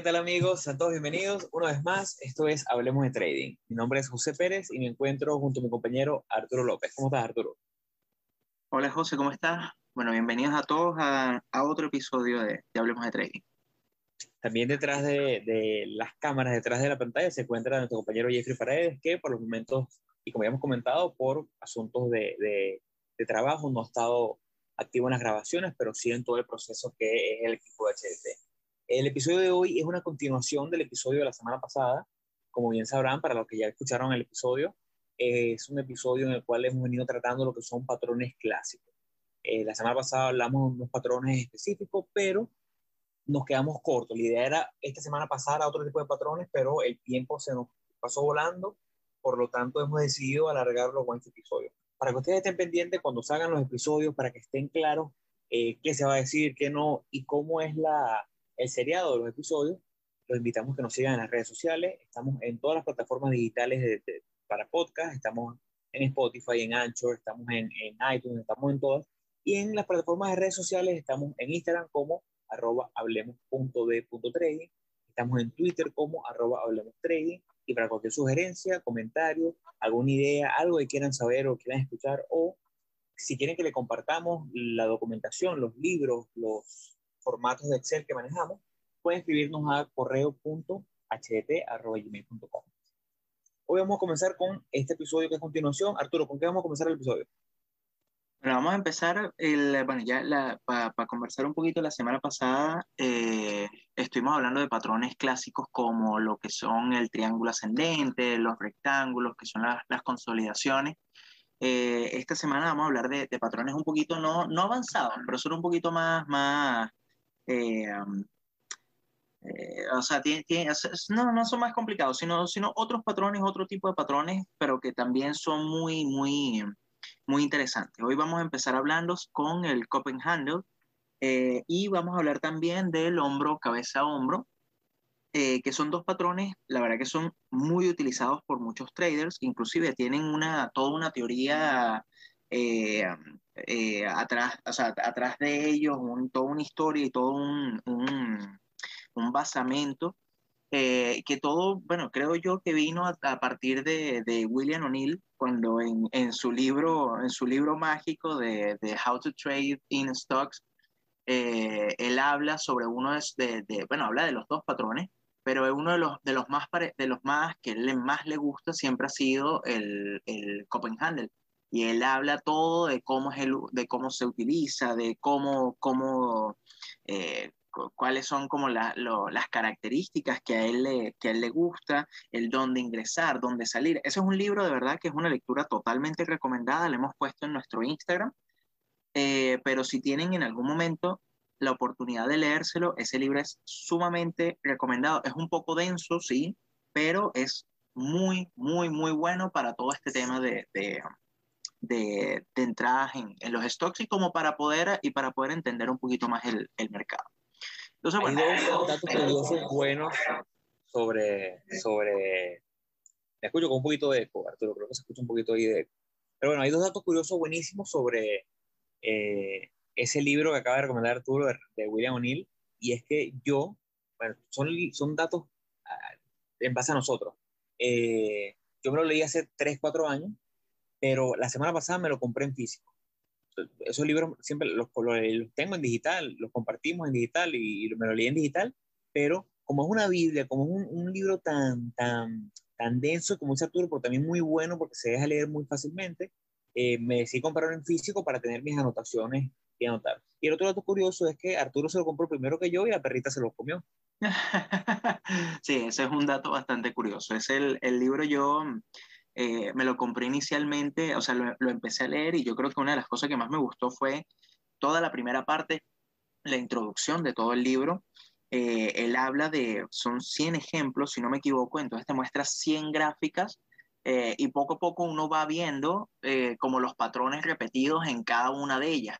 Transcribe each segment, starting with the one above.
¿qué tal amigos? Sean todos bienvenidos una vez más. Esto es Hablemos de Trading. Mi nombre es José Pérez y me encuentro junto a mi compañero Arturo López. ¿Cómo estás, Arturo? Hola, José, ¿cómo estás? Bueno, bienvenidos a todos a, otro episodio de, Hablemos de Trading. También detrás de, las cámaras, detrás de la pantalla, se encuentra nuestro compañero Jeffrey Paredes, que por los momentos, y como ya hemos comentado, por asuntos de, de trabajo no ha estado activo en las grabaciones, pero sí en todo el proceso que es el equipo de HDT. El episodio de hoy es una continuación del episodio de la semana pasada. Como bien sabrán, para los que ya escucharon el episodio, es un episodio en el cual hemos venido tratando lo que son patrones clásicos. Eh, la semana pasada hablamos de unos patrones específicos, pero nos quedamos cortos. La idea era esta semana pasar a otro tipo de patrones, pero el tiempo se nos pasó volando, por lo tanto hemos decidido alargarlo con este episodio. Para que ustedes estén pendientes cuando salgan los episodios, para que estén claros eh, qué se va a decir, qué no y cómo es la, el seriado de los episodios, los invitamos a que nos sigan en las redes sociales. Estamos en todas las plataformas digitales para podcast. Estamos en Spotify, en Anchor, estamos en, en, iTunes, estamos en todas. Y en las plataformas de redes sociales estamos en Instagram como arroba hablemos.d.trading. Estamos en Twitter como arroba hablemos trading. Y para cualquier sugerencia, comentario, alguna idea, algo que quieran saber o quieran escuchar, o si quieren que le compartamos la documentación, los libros, los formatos de Excel que manejamos, pueden escribirnos a correo.htt.gmail.com. Hoy vamos a comenzar con este episodio que es continuación. Arturo, ¿con qué vamos a comenzar el episodio? Bueno, vamos a empezar, el, bueno, ya para conversar un poquito, la semana pasada eh, estuvimos hablando de patrones clásicos como lo que son el triángulo ascendente, los rectángulos, que son las consolidaciones. Eh, esta semana vamos a hablar de, de, patrones un poquito no, no avanzados, pero son un poquito más, más, eh, eh, o sea, no, no son más complicados, sino, sino otros patrones, otro tipo de patrones, pero que también son muy, muy, muy interesantes. Hoy vamos a empezar hablando con el Copenhagen eh, y vamos a hablar también del hombro, cabeza, hombro, que son dos patrones, la verdad que son muy utilizados por muchos traders, inclusive tienen una, toda una teoría eh, atrás, o sea, atrás de ellos toda una historia y todo un, un, basamento, eh, que todo, bueno, creo yo que vino a, partir de, de William O'Neill, cuando en, en, su libro, en su libro mágico de, de How to Trade in Stocks, eh, él habla sobre uno de, de, bueno, habla de los dos patrones, pero uno de los, de los más, de los más que le, más le gusta siempre ha sido el, el Copenhagen, y él habla todo de cómo, es el, de cómo se utiliza, de cómo, cómo eh, cuáles son como las características que a, él le, que a él le gusta, el dónde ingresar, dónde salir. Ese es un libro de verdad que es una lectura totalmente recomendada, le hemos puesto en nuestro Instagram, eh, pero si tienen en algún momento la oportunidad de leérselo, ese libro es sumamente recomendado. Es un poco denso, sí, pero es muy, muy, muy bueno para todo este tema de, de, de entradas en, en, los stocks y como para poder, y para poder entender un poquito más el, el mercado. Entonces, bueno, Hay dos datos curiosos buenos sobre, sobre, me escucho con un poquito de eco, Arturo, creo que se escucha un poquito ahí de eco. Pero bueno, hay dos datos curiosos buenísimos sobre eh, ese libro que acaba de recomendar Arturo de, de William O'Neill, y es que yo, bueno, son, son datos uh, en base a nosotros. Eh, yo me lo leí hace 3, 4 años pero la semana pasada me lo compré en físico. Esos libros siempre los, los tengo en digital, los compartimos en digital y, me lo leí en digital, pero como es una Biblia, como es un, un libro tan, tan, tan denso como es Arturo, pero también muy bueno porque se deja leer muy fácilmente, eh, me decidí comprarlo en físico para tener mis anotaciones y anotar. Y el otro dato curioso es que Arturo se lo compró primero que yo y la perrita se lo comió. sí, ese es un dato bastante curioso. Es el, el libro yo eh, me lo compré inicialmente, o sea, lo, empecé a leer y yo creo que una de las cosas que más me gustó fue toda la primera parte, la introducción de todo el libro. Eh, él habla de, son 100 ejemplos, si no me equivoco, entonces te muestra 100 gráficas eh, y poco a poco uno va viendo como los patrones repetidos en cada una de ellas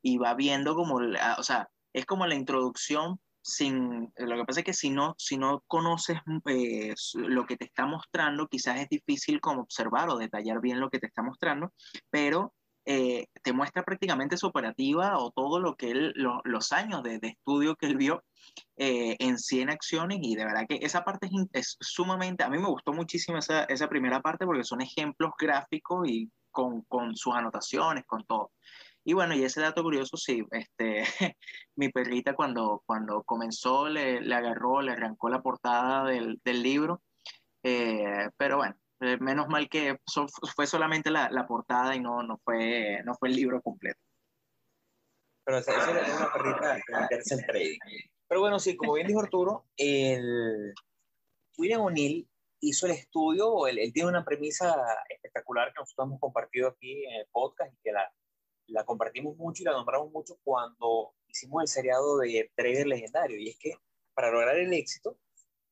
y va viendo como, o sea, es como la introducción sin, lo que pasa es que si no, si no conoces eh, lo que te está mostrando, quizás es difícil como observar o detallar bien lo que te está mostrando, pero eh, te muestra prácticamente su operativa o todo lo que él, los años de, de, estudio que él vio eh, en 100 acciones y de verdad que esa parte es, sumamente, a mí me gustó muchísimo esa, esa, primera parte porque son ejemplos gráficos y con, con, sus anotaciones, con todo. Y bueno, y ese dato curioso, sí, este, mi perrita cuando, cuando comenzó le, le agarró, le arrancó la portada del, del libro, eh, pero bueno, eh, menos mal que fue solamente la, la, portada y no, no, fue, no fue el libro completo. Pero esa, es una perrita interesa el trading. Pero bueno, sí, como bien dijo Arturo, el William O'Neill hizo el estudio, él, él, tiene una premisa espectacular que nosotros hemos compartido aquí en el podcast y que la, la compartimos mucho y la nombramos mucho cuando hicimos el seriado de Trader Legendario. Y es que para lograr el éxito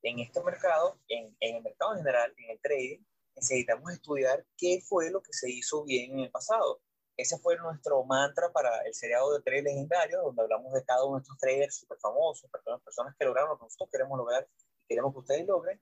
en este mercado, en, en el mercado en general, en el trading, necesitamos estudiar qué fue lo que se hizo bien en el pasado. Ese fue nuestro mantra para el seriado de traders legendarios, donde hablamos de cada uno de estos traders súper famosos, personas, personas que lograron lo que nosotros queremos lograr y queremos que ustedes logren.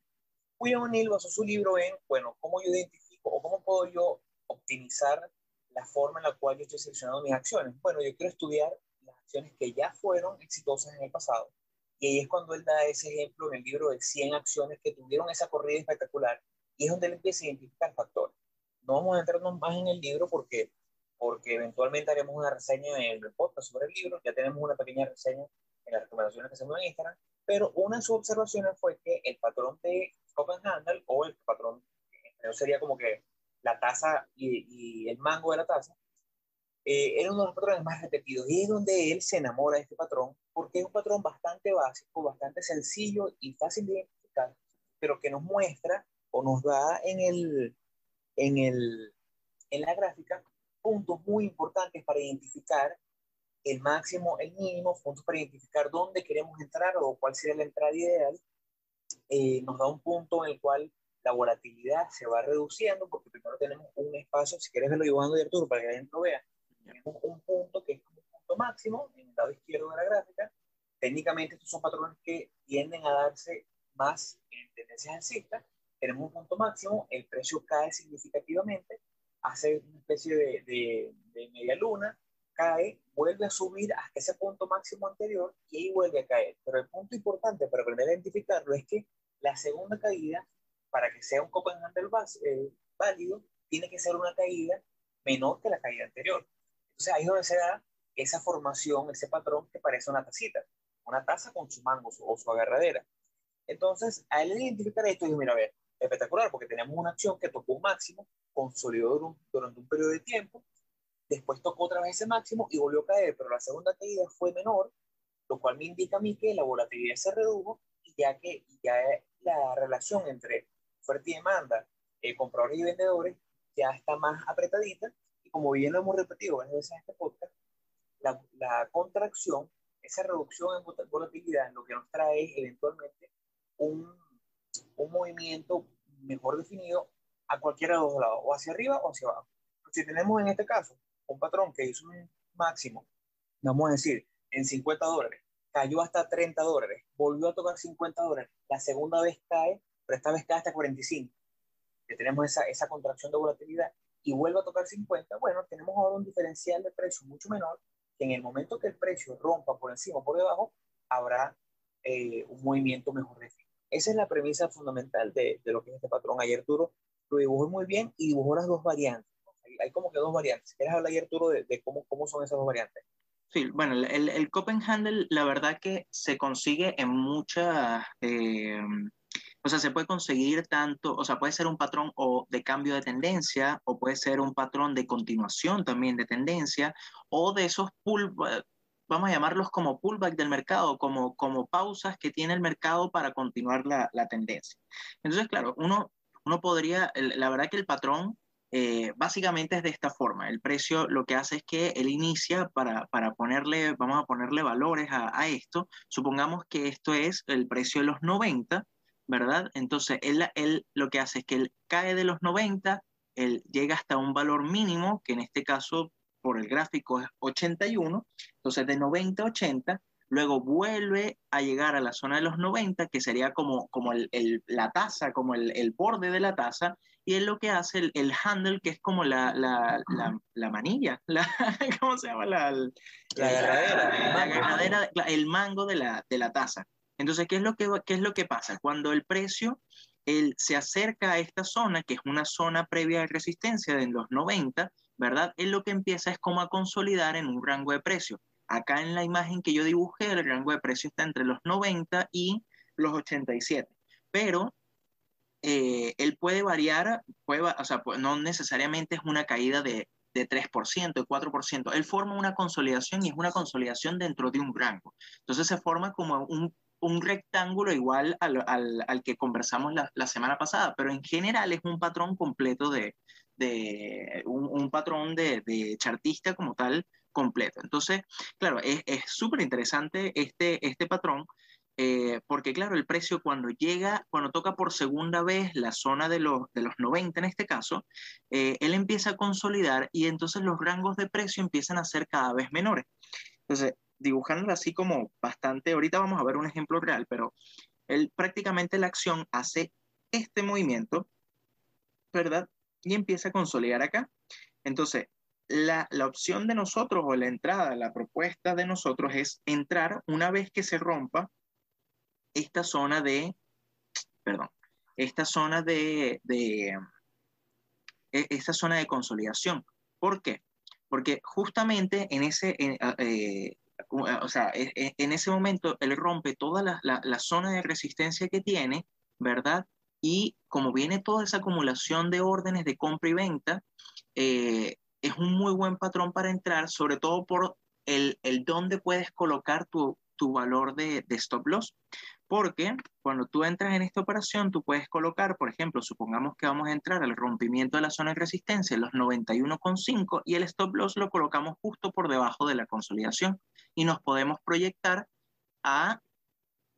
William O'Neill basó su libro en, bueno, cómo yo identifico o cómo puedo yo optimizar la forma en la cual yo estoy seleccionando mis acciones. Bueno, yo quiero estudiar las acciones que ya fueron exitosas en el pasado. Y ahí es cuando él da ese ejemplo en el libro de 100 acciones que tuvieron esa corrida espectacular y es donde él empieza a identificar factores. No vamos a entrarnos más en el libro porque, porque eventualmente haremos una reseña en el podcast sobre el libro, ya tenemos una pequeña reseña en las recomendaciones que hacemos en Instagram, pero una de sus observaciones fue que el patrón de Copenhagen o el patrón, sería como que la taza y, y el mango de la taza, eh, era uno de los patrones más repetidos y es donde él se enamora de este patrón porque es un patrón bastante básico, bastante sencillo y fácil de identificar, pero que nos muestra o nos da en, el, en, el, en la gráfica puntos muy importantes para identificar el máximo, el mínimo, puntos para identificar dónde queremos entrar o cuál sería la entrada ideal. Eh, nos da un punto en el cual la volatilidad se va reduciendo porque primero tenemos un espacio, si quieres verlo dibujando de Arturo para que la gente lo vea, tenemos un punto que es un punto máximo en el lado izquierdo de la gráfica. Técnicamente estos son patrones que tienden a darse más en tendencias alcistas tenemos un punto máximo, el precio cae significativamente, hace una especie de, de, media luna, cae, vuelve a subir hasta ese punto máximo anterior y ahí vuelve a caer. Pero el punto importante para aprender a identificarlo es que la segunda caída, para que sea un Copenhagen eh, válido, tiene que ser una caída menor que la caída anterior. Entonces ahí es donde se da esa formación, ese patrón que parece una tacita, una taza con su mango o su agarradera. Entonces, al identificar esto, digo, mira, a ver, espectacular porque teníamos una acción que tocó un máximo, consolidó durante un periodo de tiempo, después tocó otra vez ese máximo y volvió a caer, pero la segunda caída fue menor, lo cual me indica a mí que la volatilidad se redujo ya que ya la relación entre oferta y demanda, eh, compradores y vendedores, ya está más apretadita y como bien lo hemos repetido varias veces en este podcast, la, la contracción, esa reducción en volatilidad, lo que nos trae es eventualmente un un movimiento mejor definido a cualquiera de los lados, o hacia arriba o hacia abajo. Si tenemos en este caso un patrón que hizo un máximo, vamos a decir, en 50 dólares, cayó hasta 30 dólares, volvió a tocar 50 dólares, la segunda vez cae, pero esta vez cae hasta 45, que tenemos esa, esa contracción de volatilidad, y vuelve a tocar 50, bueno, tenemos ahora un diferencial de precio mucho menor, que en el momento que el precio rompa por encima o por debajo, habrá eh, un movimiento mejor definido. Esa es la premisa fundamental de, de lo que es este patrón. Ayer Arturo lo dibujó muy bien y dibujó las dos variantes. Hay, como que dos variantes. ¿Quieres hablar ayer, Arturo, de, de, cómo, cómo son esas dos variantes? Sí, bueno, el, el Copenhagen, la verdad que se consigue en muchas, eh, o sea, se puede conseguir tanto, o sea, puede ser un patrón o de cambio de tendencia, o puede ser un patrón de continuación también de tendencia, o de esos pull, vamos a llamarlos como pullback del mercado, como, como pausas que tiene el mercado para continuar la, la tendencia. Entonces, claro, uno, uno podría, la verdad que el patrón eh, básicamente es de esta forma. El precio lo que hace es que él inicia para, para ponerle, vamos a ponerle valores a, a, esto. Supongamos que esto es el precio de los 90, ¿verdad? Entonces, él, él lo que hace es que él cae de los 90, él llega hasta un valor mínimo, que en este caso por el gráfico es 81, entonces de 90 a 80, luego vuelve a llegar a la zona de los 90, que sería como, como el, la taza, como el, el, borde de la taza, y es lo que hace el, el handle, que es como la, la, la, manilla, la, ¿cómo se llama? La, la agarradera, el mango de la, de la taza. Entonces, ¿qué es, lo que, ¿qué es lo que pasa? Cuando el precio él se acerca a esta zona, que es una zona previa de resistencia de los 90, ¿verdad? Él lo que empieza es como a consolidar en un rango de precio. Acá en la imagen que yo dibujé, el rango de precio está entre los 90 y los 87. Pero eh, él puede variar, puede, o sea, pues, no necesariamente es una caída de, de 3%, de 4%. Él forma una consolidación y es una consolidación dentro de un rango. Entonces se forma como un un rectángulo igual al, al, que conversamos la, la, semana pasada, pero en general es un patrón completo de, de un, patrón de, de, chartista como tal completo. Entonces, claro, es súper interesante este, este patrón. Eh, porque claro, el precio cuando llega, cuando toca por segunda vez la zona de los, de los 90 en este caso, eh, él empieza a consolidar y entonces los rangos de precio empiezan a ser cada vez menores. Entonces, dibujándolo así como bastante, ahorita vamos a ver un ejemplo real, pero él prácticamente la acción hace este movimiento, ¿verdad? Y empieza a consolidar acá. Entonces, la, la, opción de nosotros o la entrada, la propuesta de nosotros es entrar una vez que se rompa esta zona de, perdón, esta zona de, de e, esta zona de consolidación. ¿Por qué? Porque justamente en ese, eh, o sea, e, e, en ese momento él rompe toda la, la, zona de resistencia que tiene, ¿verdad? Y como viene toda esa acumulación de órdenes de compra y venta, eh, es un muy buen patrón para entrar, sobre todo por el, el dónde puedes colocar tu, tu valor de, stop loss. Porque cuando tú entras en esta operación, tú puedes colocar, por ejemplo, supongamos que vamos a entrar al rompimiento de la zona de resistencia, los 91,5, y el stop loss lo colocamos justo por debajo de la consolidación y nos podemos proyectar a,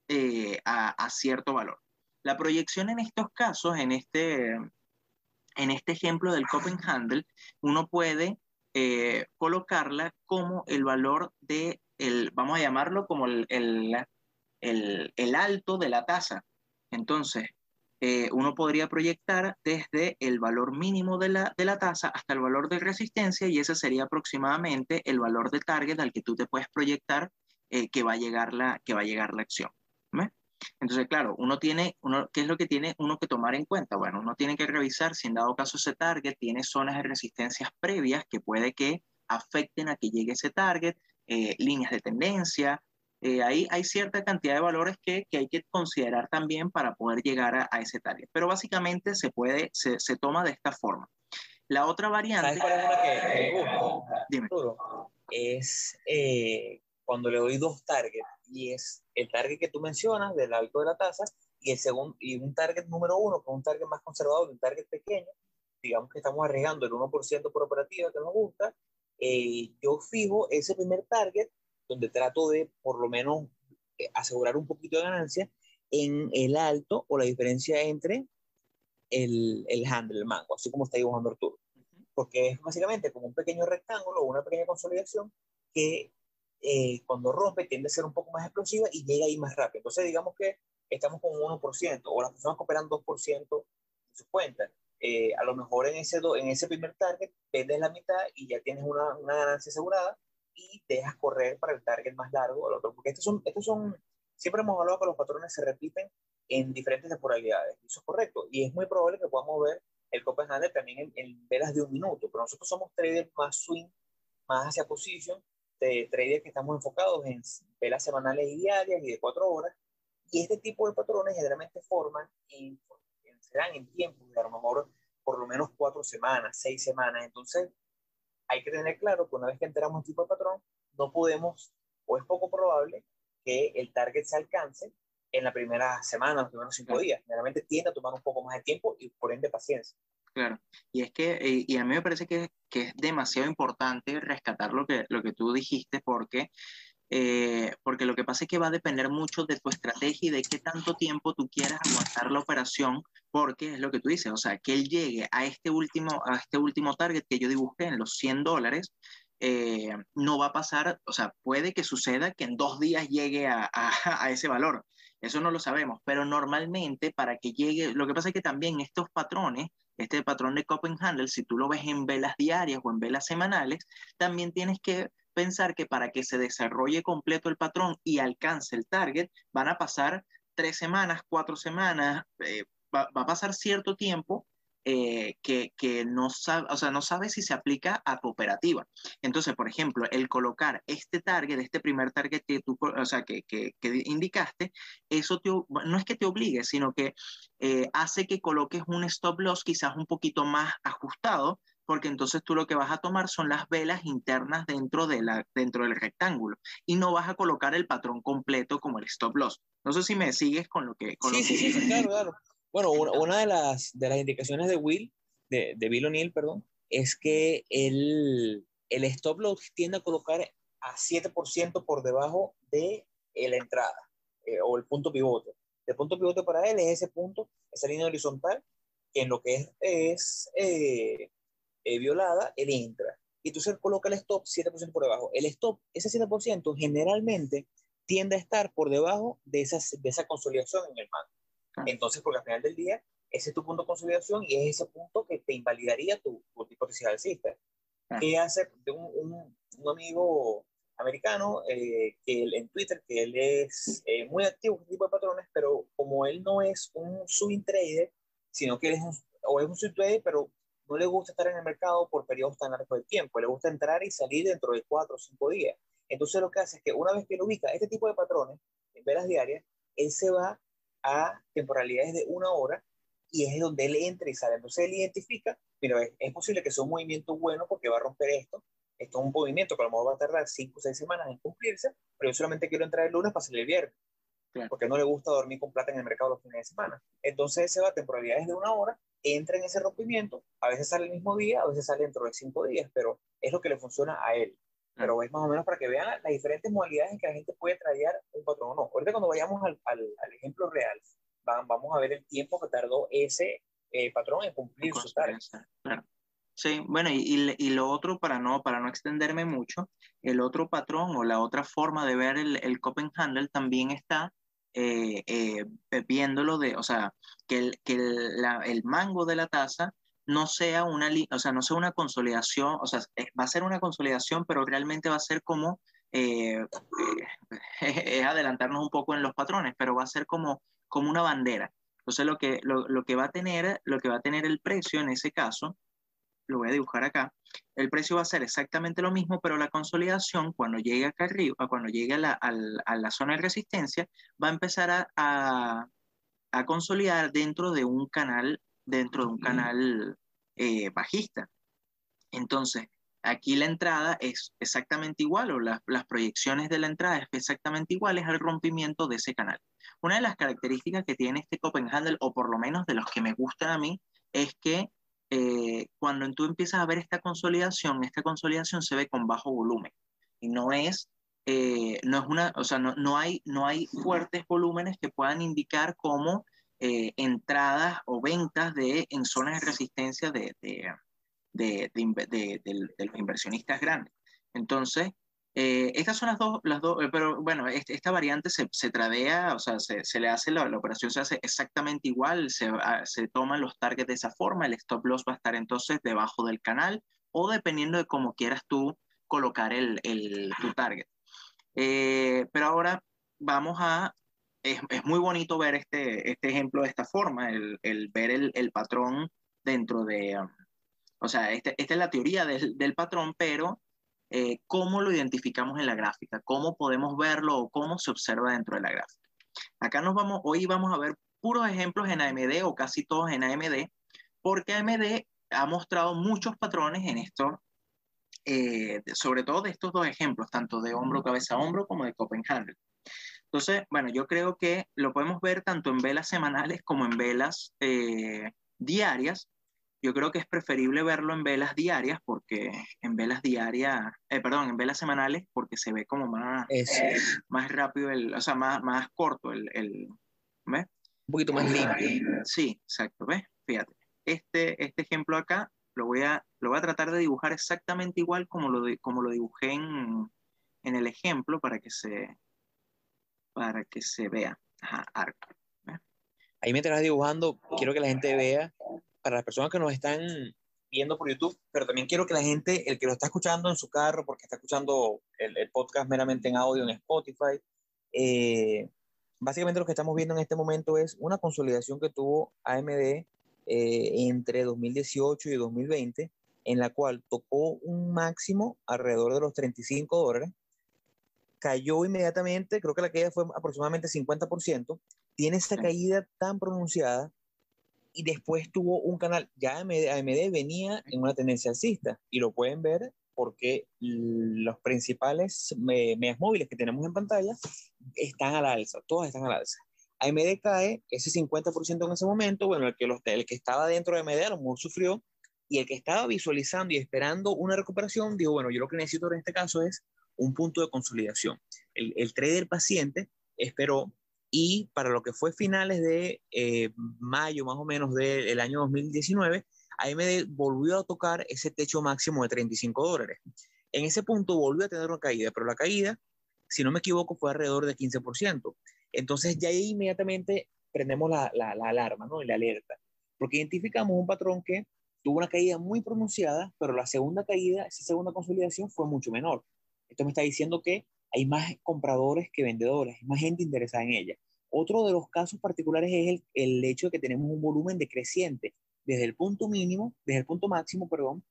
eh, a, a, cierto valor. La proyección en estos casos, en este, en este ejemplo del Copenhagen, uno puede eh, colocarla como el valor de, el, vamos a llamarlo como el, el, el alto de la tasa. Entonces, eh, uno podría proyectar desde el valor mínimo de la, de la tasa hasta el valor de resistencia y ese sería aproximadamente el valor de target al que tú te puedes proyectar eh, que, va a llegar la, que va a llegar la acción. Entonces, claro, uno tiene, uno, ¿qué es lo que tiene uno que tomar en cuenta? Bueno, uno tiene que revisar si en dado caso ese target tiene zonas de resistencias previas que puede que afecten a que llegue ese target, eh, líneas de tendencia, eh, ahí hay cierta cantidad de valores que, que, hay que considerar también para poder llegar a, a ese target. Pero básicamente se puede, se, se, toma de esta forma. La otra variante... ¿Sabes cuál es una que me gusta? Dime. Es eh, cuando le doy dos targets y es el target que tú mencionas del alto de la tasa y, el segundo, y un target número uno, con un target más conservador, un target pequeño, digamos que estamos arriesgando el 1% por operativa que nos gusta, eh, yo fijo ese primer target donde trato de por lo menos eh, asegurar un poquito de ganancia en el alto o la diferencia entre el, el handle, el mango, así como está dibujando Arturo. Porque es básicamente como un pequeño rectángulo o una pequeña consolidación que eh, cuando rompe tiende a ser un poco más explosiva y llega ahí más rápido. Entonces, digamos que estamos con un 1% o las personas que operan 2% de sus cuentas. Eh, a lo mejor en ese, do, en ese primer target vendes la mitad y ya tienes una, una ganancia asegurada dejas correr para el target más largo el otro. Porque estos son, estos son, siempre hemos hablado que los patrones se repiten en diferentes temporalidades. Eso es correcto. Y es muy probable que podamos ver el Copenhagen también en, en, velas de un minuto. Pero nosotros somos traders más swing, más hacia position, de traders que estamos enfocados en velas semanales y diarias y de cuatro horas. Y este tipo de patrones generalmente forman y se dan en tiempos de a lo mejor por lo menos cuatro semanas, seis semanas. Entonces, hay que tener claro que una vez que entramos en tipo de patrón, no podemos, o es poco probable, que el target se alcance en la primera semana, los primeros cinco días. Generalmente tiende a tomar un poco más de tiempo y por ende paciencia. Claro, y es que, eh, y a mí me parece que, que, es demasiado importante rescatar lo que, lo que tú dijiste, porque eh, porque lo que pasa es que va a depender mucho de tu estrategia y de qué tanto tiempo tú quieras aguantar la operación, porque es lo que tú dices, o sea, que él llegue a este último, a este último target que yo dibujé en los 100 dólares, eh, no va a pasar, o sea, puede que suceda que en dos días llegue a, a, ese valor. Eso no lo sabemos, pero normalmente para que llegue, lo que pasa es que también estos patrones, este patrón de Copenhagen, si tú lo ves en velas diarias o en velas semanales, también tienes que pensar que para que se desarrolle completo el patrón y alcance el target, van a pasar tres semanas, cuatro semanas, eh, va, a pasar cierto tiempo eh, que, que, no, sabe, o sea, no sabe si se aplica a cooperativa. Entonces, por ejemplo, el colocar este target, este primer target que tú, o sea, que, que, indicaste, eso no es que te obligue, sino que eh, hace que coloques un stop loss quizás un poquito más ajustado, porque entonces tú lo que vas a tomar son las velas internas dentro, de la, dentro del rectángulo y no vas a colocar el patrón completo como el stop loss. No sé si me sigues con lo que... sí, sí, sí, claro, claro. Bueno, una, de, las, de las indicaciones de Will, de, de Bill O'Neill, perdón, es que el, el stop loss tiende a colocar a 7% por debajo de la entrada eh, o el punto pivote. El punto pivote para él es ese punto, esa línea horizontal, que en lo que es, es eh, eh, violada, él entra. Y entonces coloca el stop 7% por debajo. El stop, ese 7%, generalmente tiende a estar por debajo de, esas, de esa consolidación en el mando. Entonces, porque al final del día, ese es tu punto de consolidación y es ese punto que te invalidaría tu, tu hipótesis alcista. ¿Qué hace de un, un, amigo americano eh, que él, en Twitter, que él es eh, muy activo en este tipo de patrones, pero como él no es un swing trader, sino que él es un, o es un swing trader, pero no le gusta estar en el mercado por periodos tan largos de tiempo, le gusta entrar y salir dentro de cuatro o cinco días. Entonces lo que hace es que una vez que lo ubica este tipo de patrones en velas diarias, él se va a temporalidades de una hora y es donde él entra y sale. Entonces él identifica, pero es, es, posible que sea un movimiento bueno porque va a romper esto. Esto es un movimiento que a lo mejor va a tardar cinco o seis semanas en cumplirse, pero yo solamente quiero entrar el lunes para salir el viernes. Porque no le gusta dormir con plata en el mercado los fines de semana. Entonces se va a temporalidades de una hora entra en ese rompimiento, a veces sale el mismo día, a veces sale dentro de cinco días, pero es lo que le funciona a él. Pero es más o menos para que vean las diferentes modalidades en que la gente puede traer un patrón o no. Ahorita cuando vayamos al, al, ejemplo real, vamos a ver el tiempo que tardó ese eh, patrón en cumplir su tarea. Sí, bueno, y, y, lo otro, para no, para no extenderme mucho, el otro patrón o la otra forma de ver el, el Copenhagen también está eh, eh, viéndolo de, o sea, que el, que el, el mango de la tasa no sea una, o sea, no sea una consolidación, o sea, va a ser una consolidación, pero realmente va a ser como, eh, es adelantarnos un poco en los patrones, pero va a ser como, como una bandera. Entonces, lo que, lo, lo, que va a tener, lo que va a tener el precio en ese caso lo voy a dibujar acá, el precio va a ser exactamente lo mismo, pero la consolidación, cuando llegue acá arriba, cuando llegue a la, a la zona de resistencia, va a empezar a, a, consolidar dentro de un canal, dentro de un canal eh, bajista. Entonces, aquí la entrada es exactamente igual, o las proyecciones de la entrada es exactamente iguales al rompimiento de ese canal. Una de las características que tiene este Copenhagen, o por lo menos de los que me gustan a mí, es que eh, cuando tú empiezas a ver esta consolidación, esta consolidación se ve con bajo volumen y no es, eh, no es una, o sea, no, no, hay, no hay fuertes volúmenes que puedan indicar como eh, entradas o ventas de, en zonas de resistencia de, de, de, de los inversionistas grandes. Entonces, eh, estas son las dos, las dos eh, pero bueno, este, esta variante se, se, tradea, o sea, se, se le hace, la, la, operación se hace exactamente igual, se, ah, se toman los targets de esa forma, el stop loss va a estar entonces debajo del canal o dependiendo de cómo quieras tú colocar el, el tu target. Eh, pero ahora vamos a, es, es, muy bonito ver este, este ejemplo de esta forma, el, el ver el, el, patrón dentro de, um, o sea, este, esta es la teoría del, del patrón, pero eh, cómo lo identificamos en la gráfica, cómo podemos verlo o cómo se observa dentro de la gráfica. Acá nos vamos, hoy vamos a ver puros ejemplos en AMD o casi todos en AMD, porque AMD ha mostrado muchos patrones en esto, eh, sobre todo de estos dos ejemplos, tanto de hombro, cabeza, hombro como de Copenhagen. Entonces, bueno, yo creo que lo podemos ver tanto en velas semanales como en velas eh, diarias, yo creo que es preferible verlo en velas diarias porque en velas diarias, eh, perdón, en velas semanales porque se ve como más, más rápido, el, o sea, más, más corto el, el ¿ves? Un poquito más limpio. Sí, exacto, ¿ves? Fíjate, este, este ejemplo acá lo voy a, lo voy a tratar de dibujar exactamente igual como lo, como lo dibujé en, en, el ejemplo para que se, para que se vea. Ajá, arco. Ahí mientras dibujando, quiero que la gente vea, para las personas que nos están viendo por YouTube, pero también quiero que la gente, el que lo está escuchando en su carro, porque está escuchando el, el podcast meramente en audio en Spotify, eh, básicamente lo que estamos viendo en este momento es una consolidación que tuvo AMD eh, entre 2018 y 2020, en la cual tocó un máximo alrededor de los 35 dólares, cayó inmediatamente, creo que la caída fue aproximadamente 50%, tiene esa caída tan pronunciada y después tuvo un canal, ya AMD, AMD venía en una tendencia alcista y lo pueden ver porque los principales medias móviles que tenemos en pantalla están a la alza, todas están a la alza. AMD cae ese 50% en ese momento, bueno, el que, el que estaba dentro de AMD a lo mejor sufrió, y el que estaba visualizando y esperando una recuperación, dijo, bueno, yo lo que necesito en este caso es un punto de consolidación. El, el trader paciente esperó y para lo que fue finales de eh, mayo más o menos del año 2019, AMD volvió a tocar ese techo máximo de 35 dólares. En ese punto volvió a tener una caída, pero la caída, si no me equivoco, fue alrededor de 15%. Entonces ya ahí inmediatamente prendemos la, la, alarma, ¿no? Y la alerta, porque identificamos un patrón que tuvo una caída muy pronunciada, pero la segunda caída, esa segunda consolidación fue mucho menor. Esto me está diciendo que hay más compradores que vendedores, hay más gente interesada en ella. Otro de los casos particulares es el, el hecho de que tenemos un volumen decreciente desde el punto mínimo, desde el punto máximo, perdón,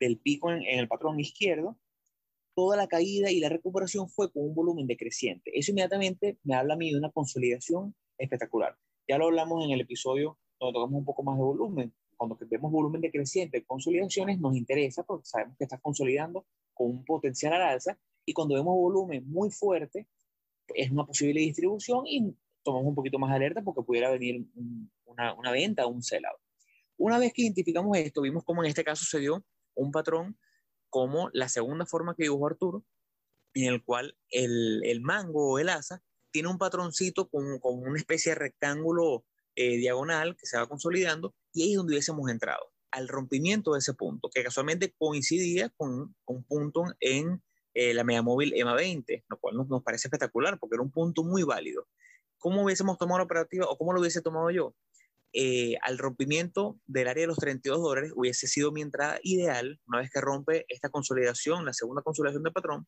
del pico en, el patrón izquierdo, toda la caída y la recuperación fue con un volumen decreciente. Eso inmediatamente me habla a mí de una consolidación espectacular. Ya lo hablamos en el episodio donde tocamos un poco más de volumen. Cuando vemos volumen decreciente, consolidaciones, nos interesa porque sabemos que está consolidando con un potencial al alza. Y cuando vemos volumen muy fuerte, es una posible distribución y tomamos un poquito más de alerta porque pudiera venir una, una venta o un sell-out. Una vez que identificamos esto, vimos cómo en este caso se dio un patrón como la segunda forma que dibujó Arturo, en el cual el, el mango o el asa tiene un patroncito con, con una especie de rectángulo eh, diagonal que se va consolidando y ahí es donde hubiésemos entrado, al rompimiento de ese punto, que casualmente coincidía con, un punto en eh, la media móvil EMA 20, lo cual nos, nos, parece espectacular porque era un punto muy válido. ¿Cómo hubiésemos tomado la operativa o cómo lo hubiese tomado yo? Eh, al rompimiento del área de los 32 dólares hubiese sido mi entrada ideal, una vez que rompe esta consolidación, la segunda consolidación de patrón,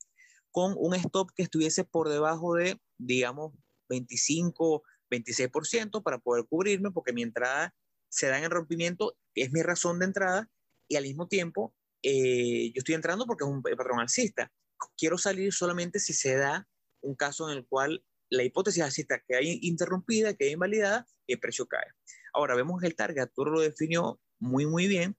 con un stop que estuviese por debajo de, digamos, 25, 26% para poder cubrirme, porque mi entrada se da en el rompimiento, es mi razón de entrada, y al mismo tiempo eh, yo estoy entrando porque es un patrón alcista. Quiero salir solamente si se da un caso en el cual la hipótesis alcista queda interrumpida, queda invalidada y el precio cae. Ahora vemos el target, Arturo lo definió muy, muy bien.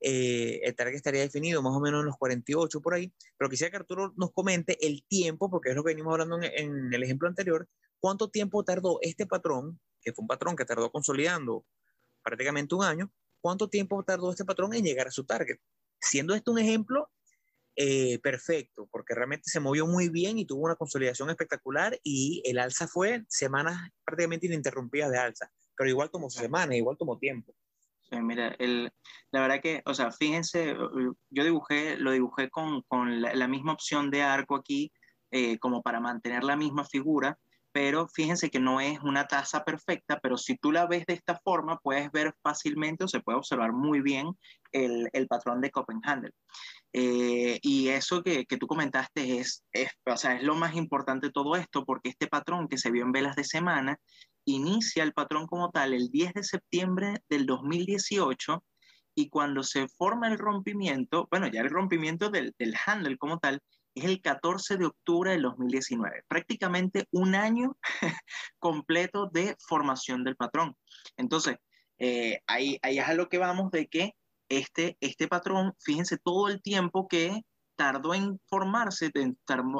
Eh, el target estaría definido más o menos en los 48 por ahí, pero quisiera que Arturo nos comente el tiempo, porque es lo que venimos hablando en, en el ejemplo anterior, cuánto tiempo tardó este patrón, que fue un patrón que tardó consolidando prácticamente un año, cuánto tiempo tardó este patrón en llegar a su target. Siendo esto un ejemplo eh, perfecto, porque realmente se movió muy bien y tuvo una consolidación espectacular y el alza fue semanas prácticamente ininterrumpidas de alza pero igual tomó semanas, igual tomó tiempo. Sí, mira, el, la verdad que, o sea, fíjense, yo dibujé, lo dibujé con, con la, misma opción de arco aquí, eh, como para mantener la misma figura, pero fíjense que no es una taza perfecta, pero si tú la ves de esta forma, puedes ver fácilmente o se puede observar muy bien el, el patrón de Copenhagen. Eh, y eso que, que, tú comentaste es, es, o sea, es lo más importante de todo esto, porque este patrón que se vio en velas de semana inicia el patrón como tal el 10 de septiembre del 2018 y cuando se forma el rompimiento, bueno, ya el rompimiento del, del handle como tal, es el 14 de octubre del 2019, prácticamente un año completo de formación del patrón. Entonces, eh, ahí, ahí es a lo que vamos de que este, este patrón, fíjense todo el tiempo que tardó en formarse,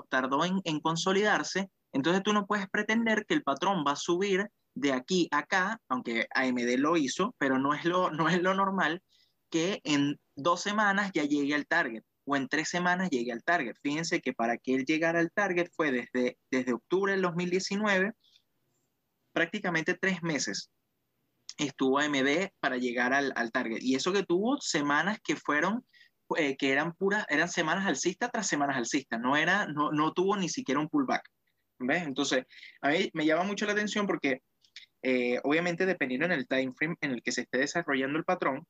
tardó, en, en consolidarse entonces tú no puedes pretender que el patrón va a subir de aquí a acá, aunque AMD lo hizo, pero no es lo, no es lo normal que en dos semanas ya llegue al target o en tres semanas llegue al target. Fíjense que para que él llegara al target fue desde, desde octubre del 2019, prácticamente tres meses. estuvo AMD para llegar al, al target. Y eso que tuvo semanas que fueron eh, que eran puras, eran semanas alcistas tras semanas alcistas, no, era, no, no tuvo ni siquiera un pullback. ¿Ves? Entonces, a mí me llama mucho la atención porque eh, obviamente dependiendo en el time frame en el que se esté desarrollando el patrón,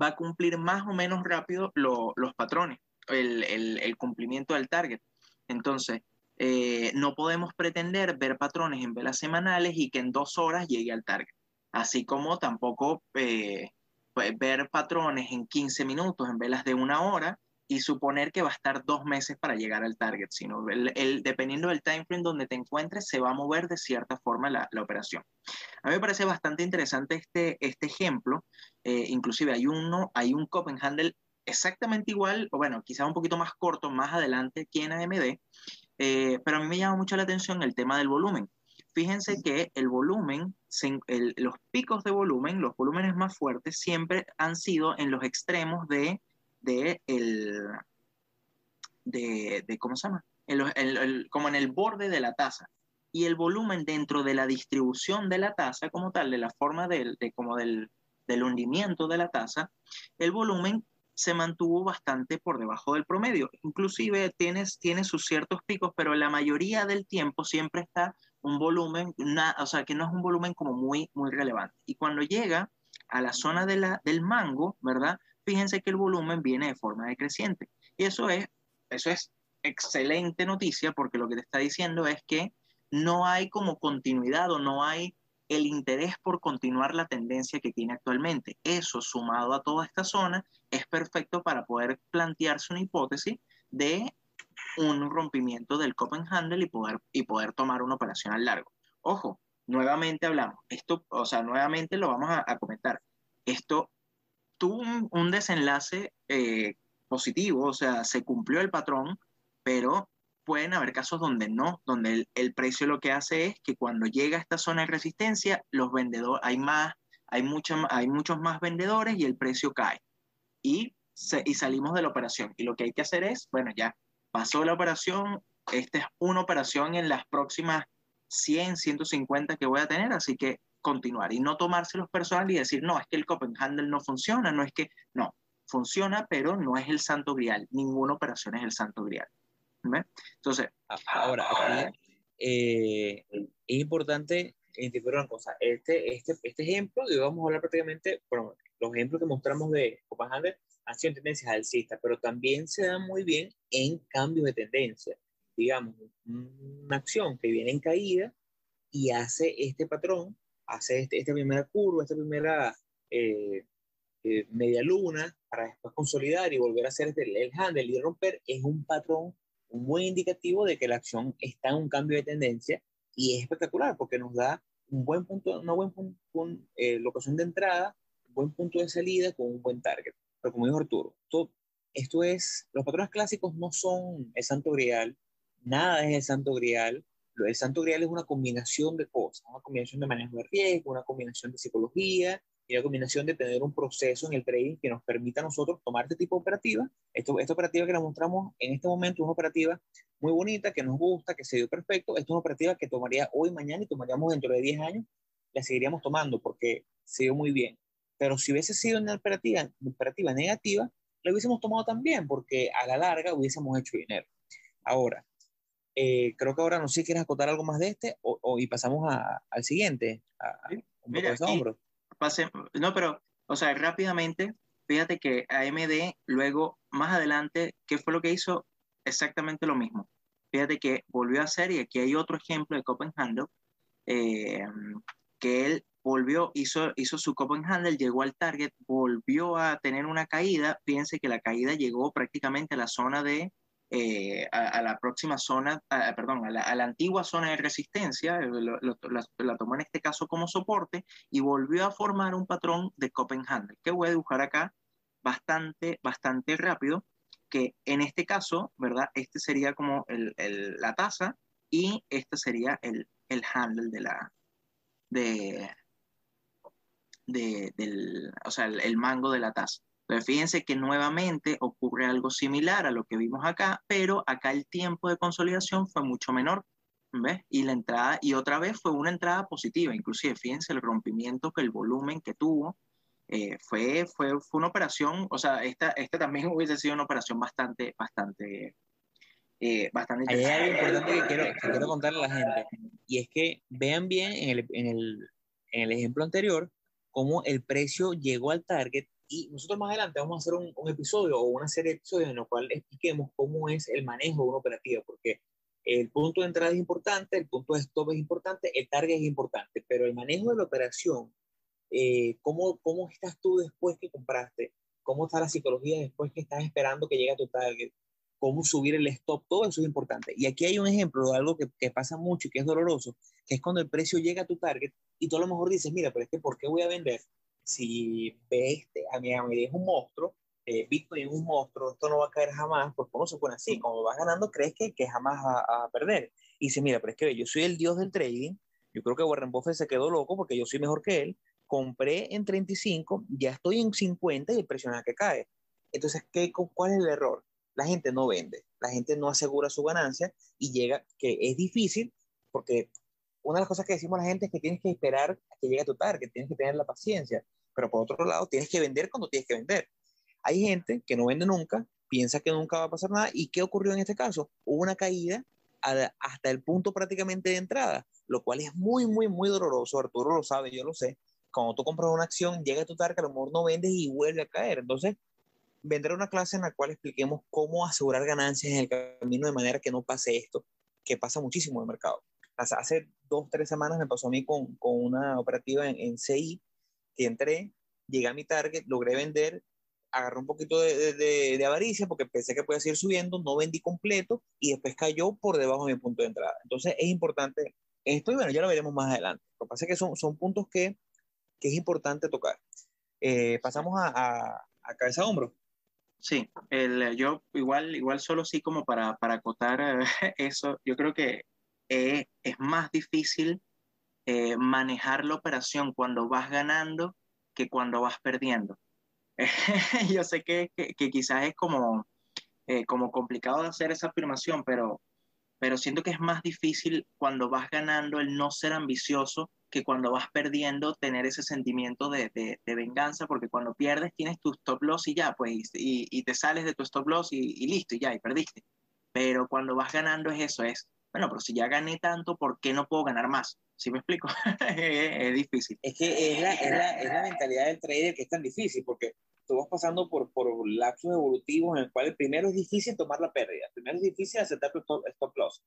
va a cumplir más o menos rápido los patrones, el, cumplimiento del target. Entonces, eh, no podemos pretender ver patrones en velas semanales y que en dos horas llegue al target. Así como tampoco eh, pues, ver patrones en 15 minutos en velas de una hora y suponer que va a estar dos meses para llegar al target, sino el, dependiendo del time frame donde te encuentres, se va a mover de cierta forma la, la operación. A mí me parece bastante interesante este, este ejemplo, eh, inclusive hay, uno, hay un Copenhagen exactamente igual, o bueno, quizás un poquito más corto más adelante aquí en AMD, eh, pero a mí me llama mucho la atención el tema del volumen. Fíjense que el volumen, los picos de volumen, los volúmenes más fuertes, siempre han sido en los extremos de, de, el, de, de ¿cómo se llama? como en el borde de la taza. Y el volumen dentro de la distribución de la taza como tal, de la forma del, de, como del, del hundimiento de la taza, el volumen se mantuvo bastante por debajo del promedio. Inclusive tiene, tiene sus ciertos picos, pero la mayoría del tiempo siempre está un volumen, o sea, que no es un volumen como muy, muy relevante. Y cuando llega a la zona de la, del mango, ¿verdad? Fíjense que el volumen viene de forma decreciente. Y eso es, eso es excelente noticia porque lo que te está diciendo es que no hay como continuidad o no hay el interés por continuar la tendencia que tiene actualmente. Eso, sumado a toda esta zona, es perfecto para poder plantearse una hipótesis de un rompimiento del Copenhagen y poder, y poder tomar una operación al largo. Ojo, nuevamente hablamos, esto, o sea, nuevamente lo vamos a, comentar. Esto tuvo un, desenlace eh, positivo, o sea, se cumplió el patrón, pero pueden haber casos donde no, donde el, precio lo que hace es que cuando llega a esta zona de resistencia, los vendedores, hay más, hay, mucho, hay muchos más vendedores y el precio cae. Y, y salimos de la operación. Y lo que hay que hacer es, bueno, ya pasó la operación, esta es una operación en las próximas 100, 150 que voy a tener, así que continuar y no tomárselos personal y decir, no, es que el Copenhagen no funciona, no es que, no, funciona, pero no es el santo grial, ninguna operación es el santo grial. Entonces, ahora, eh, es importante identificar una cosa. Este, este, este ejemplo, y vamos a hablar prácticamente, bueno, los ejemplos que mostramos de Copenhagen han sido tendencias alcistas, pero también se dan muy bien en cambios de tendencia. Digamos, una acción que viene en caída y hace este patrón, hace este, esta primera curva, esta primera eh, eh, media luna, para después consolidar y volver a hacer este, el handle y romper, es un patrón muy indicativo de que la acción está en un cambio de tendencia y es espectacular porque nos da un buen punto, una buena eh, locación de entrada, un buen punto de salida con un buen target. Pero como dijo Arturo, esto, esto es, los patrones clásicos no son el santo grial, nada es el santo grial, el santo grial es una combinación de cosas, una combinación de manejo de riesgo, una combinación de psicología, y la combinación de tener un proceso en el trading que nos permita a nosotros tomar este tipo de operativa. Esto, esta operativa que la mostramos en este momento es una operativa muy bonita, que nos gusta, que se dio perfecto. Esto es una operativa que tomaría hoy, mañana y tomaríamos dentro de 10 años. La seguiríamos tomando porque se dio muy bien. Pero si hubiese sido una operativa, operativa negativa, la hubiésemos tomado también porque a la larga hubiésemos hecho dinero. Ahora, eh, creo que ahora no sé si quieres acotar algo más de este o, y pasamos al siguiente, a, poco de hombro no, pero, o sea, rápidamente, fíjate que AMD luego, más adelante, ¿qué fue lo que hizo? Exactamente lo mismo. Fíjate que volvió a hacer, y aquí hay otro ejemplo de Copenhagen, eh, que él volvió, hizo, hizo su Copenhagen, llegó al target, volvió a tener una caída. Fíjense que la caída llegó prácticamente a la zona de eh, a, la próxima zona, perdón, a la, antigua zona de resistencia, eh, la, tomó en este caso como soporte y volvió a formar un patrón de Copenhagen, que voy a dibujar acá bastante, bastante rápido, que en este caso, ¿verdad? Este sería como el, el, la tasa y este sería el, el handle de la, de, de, del, o sea, el, mango de la tasa. Entonces, fíjense que nuevamente ocurre algo similar a lo que vimos acá, pero acá el tiempo de consolidación fue mucho menor. ¿Ves? Y la entrada, y otra vez fue una entrada positiva, inclusive fíjense el rompimiento que el volumen que tuvo, eh, fue, fue, fue una operación, o sea, esta, esta también hubiese sido una operación bastante, bastante, eh, bastante Hay algo importante que quiero, que quiero contarle a la gente, y es que vean bien en el, en el, en el ejemplo anterior cómo el precio llegó al target y nosotros más adelante vamos a hacer un, un, episodio o una serie de episodios en los cual expliquemos cómo es el manejo de una operativa, porque el punto de entrada es importante, el punto de stop es importante, el target es importante, pero el manejo de la operación, eh, ¿cómo, ¿cómo estás tú después que compraste? ¿Cómo está la psicología después que estás esperando que llegue a tu target? ¿Cómo subir el stop? Todo eso es importante. Y aquí hay un ejemplo de algo que, que pasa mucho y que es doloroso, que es cuando el precio llega a tu target y tú a lo mejor dices, mira, pero es que ¿por qué voy a vender? Si a mí, a mí es un monstruo, eh, Bitcoin es un monstruo, esto no va a caer jamás, pues uno se pone así, como vas ganando, crees que, que jamás va a, perder. Y dice, mira, pero es que yo soy el dios del trading, yo creo que Warren Buffett se quedó loco porque yo soy mejor que él, compré en 35, ya estoy en 50 y el precio nada que cae. Entonces, ¿qué, ¿cuál es el error? La gente no vende, la gente no asegura su ganancia y llega, que es difícil porque una de las cosas que decimos a la gente es que tienes que esperar a que llegue a tu target, tienes que tener la paciencia, pero por otro lado, tienes que vender cuando tienes que vender. Hay gente que no vende nunca, piensa que nunca va a pasar nada. ¿Y qué ocurrió en este caso? Hubo una caída hasta el punto prácticamente de entrada, lo cual es muy, muy, muy doloroso. Arturo lo sabe, yo lo sé. Cuando tú compras una acción, llega a tu target, a lo mejor no vendes y vuelve a caer. Entonces, vendré una clase en la cual expliquemos cómo asegurar ganancias en el camino de manera que no pase esto, que pasa muchísimo en el mercado. Hace dos, tres semanas me pasó a mí con, con una operativa en, en CI, que entré, llegué a mi target, logré vender, agarré un poquito de, de, avaricia porque pensé que podía seguir subiendo, no vendí completo y después cayó por debajo de mi punto de entrada. Entonces es importante esto y bueno, ya lo veremos más adelante. Lo que pasa es que son, son puntos que, que es importante tocar. Eh, pasamos a, a, a, cabeza a hombro. Sí, el, yo igual, igual solo sí como para, para acotar eh, eso, yo creo que eh, es más difícil eh, manejar la operación cuando vas ganando que cuando vas perdiendo. yo sé que, que, quizás es como, eh, como complicado de hacer esa afirmación, pero, pero siento que es más difícil cuando vas ganando el no ser ambicioso que cuando vas perdiendo tener ese sentimiento de, de, venganza, porque cuando pierdes tienes tu stop loss y ya, pues, y, y te sales de tu stop loss y, y, listo, y ya, y perdiste. Pero cuando vas ganando es eso, es, bueno, pero si ya gané tanto, ¿por qué no puedo ganar más? ¿Sí me explico? es, difícil. Es que es la, es, la, es la, mentalidad del trader que es tan difícil, porque tú vas pasando por, por lapsos evolutivos en el cual primero es difícil tomar la pérdida, primero es difícil aceptar tu stop, stop loss.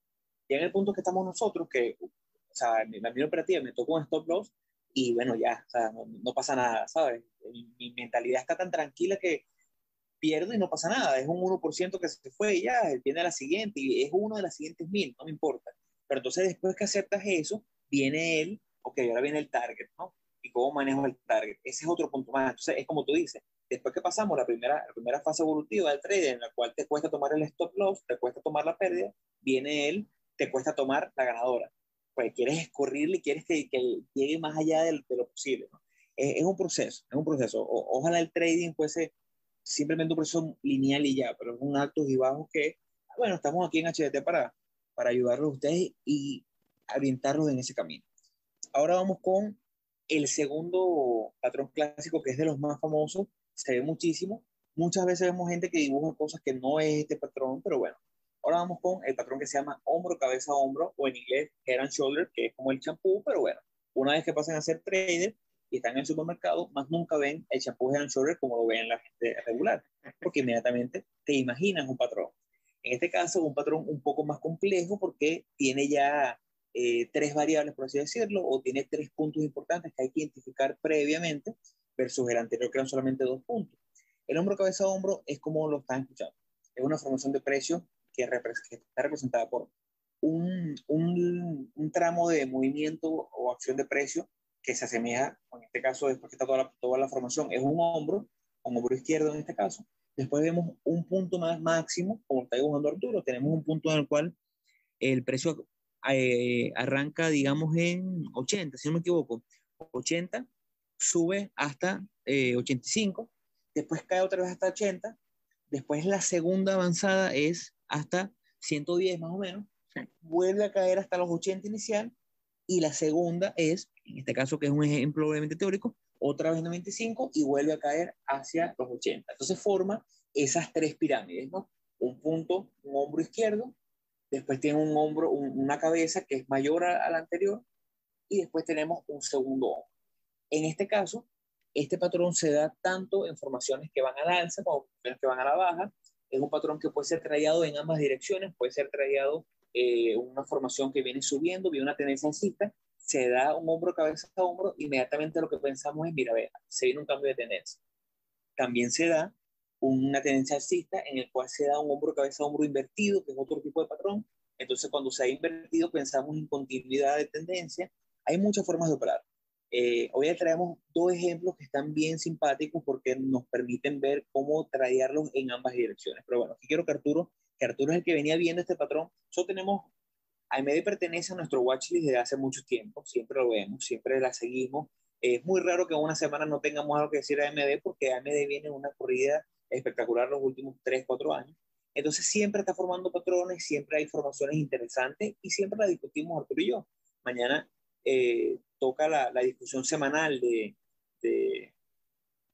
Y en el punto que estamos nosotros, que, o sea, la misma operativa me tocó un stop loss y bueno, ya, o sea, no, no pasa nada, ¿sabes? Mi, mi mentalidad está tan tranquila que pierdo y no pasa nada, es un 1% que se fue y ya, viene a la siguiente y es uno de las siguientes mil, no me importa. Pero entonces después que aceptas eso, viene él, ok, ahora viene el target, ¿no? Y cómo manejo el target. Ese es otro punto más. Entonces, es como tú dices, después que pasamos la primera, la primera fase evolutiva del trader, en la cual te cuesta tomar el stop loss, te cuesta tomar la pérdida, viene él, te cuesta tomar la ganadora. Pues quieres escurrirle quieres que, que llegue más allá de, de lo posible, ¿no? Es, es, un proceso, es un proceso. O, ojalá el trading fuese simplemente un proceso lineal y ya, pero es un altos y bajos que, bueno, estamos aquí en HDT para, para ayudarlos a ustedes y orientarlos en ese camino. Ahora vamos con el segundo patrón clásico, que es de los más famosos, se ve muchísimo. Muchas veces vemos gente que dibuja cosas que no es este patrón, pero bueno. Ahora vamos con el patrón que se llama hombro, cabeza, hombro, o en inglés head and shoulder, que es como el champú, pero bueno, una vez que pasan a ser trader y están en el supermercado, más nunca ven el champú head and shoulder como lo ven la gente regular, porque inmediatamente te imaginas un patrón. En este caso, un patrón un poco más complejo porque tiene ya eh, tres variables, por así decirlo, o tiene tres puntos importantes que hay que identificar previamente versus el anterior que eran solamente dos puntos. El hombro cabeza a hombro es como lo están escuchando. Es una formación de precio que, que está representada por un, un, un, tramo de movimiento o acción de precio que se asemeja, en este caso, después que está toda la, toda la formación, es un hombro, un hombro izquierdo en este caso. Después vemos un punto más máximo, como está dibujando Arturo, tenemos un punto en el cual el precio eh, arranca, digamos, en 80, si no me equivoco, 80, sube hasta eh, 85, después cae otra vez hasta 80, después la segunda avanzada es hasta 110 más o menos, vuelve a caer hasta los 80 inicial, y la segunda es, en este caso que es un ejemplo obviamente teórico, otra vez 95 y vuelve a caer hacia los 80. Entonces forma esas tres pirámides, ¿no? Un punto, un hombro izquierdo, después tiene un hombro, una cabeza que es mayor a, la anterior, y después tenemos un segundo hombro. En este caso, este patrón se da tanto en formaciones que van al alza como en que van a la baja. Es un patrón que puede ser traído en ambas direcciones, puede ser traído eh, una formación que viene subiendo, viene una tendencia alcista, se da un hombro, cabeza a hombro, inmediatamente lo que pensamos es, mira, vea, se viene un cambio de tendencia. También se da una tendencia alcista en el cual se da un hombro, cabeza, hombro invertido, que es otro tipo de patrón. Entonces, cuando se ha invertido, pensamos en continuidad de tendencia. Hay muchas formas de operar. Eh, hoy traemos dos ejemplos que están bien simpáticos porque nos permiten ver cómo traerlos en ambas direcciones. Pero bueno, aquí quiero que Arturo, que Arturo es el que venía viendo este patrón. Nosotros tenemos AMD pertenece a nuestro watchlist desde hace mucho tiempo, siempre lo vemos, siempre la seguimos. Es muy raro que una semana no tengamos algo que decir a AMD porque AMD viene en una corrida espectacular los últimos 3, 4 años. Entonces siempre está formando patrones, siempre hay formaciones interesantes y siempre la discutimos Arturo y yo. Mañana eh, toca la, la, discusión semanal de, de,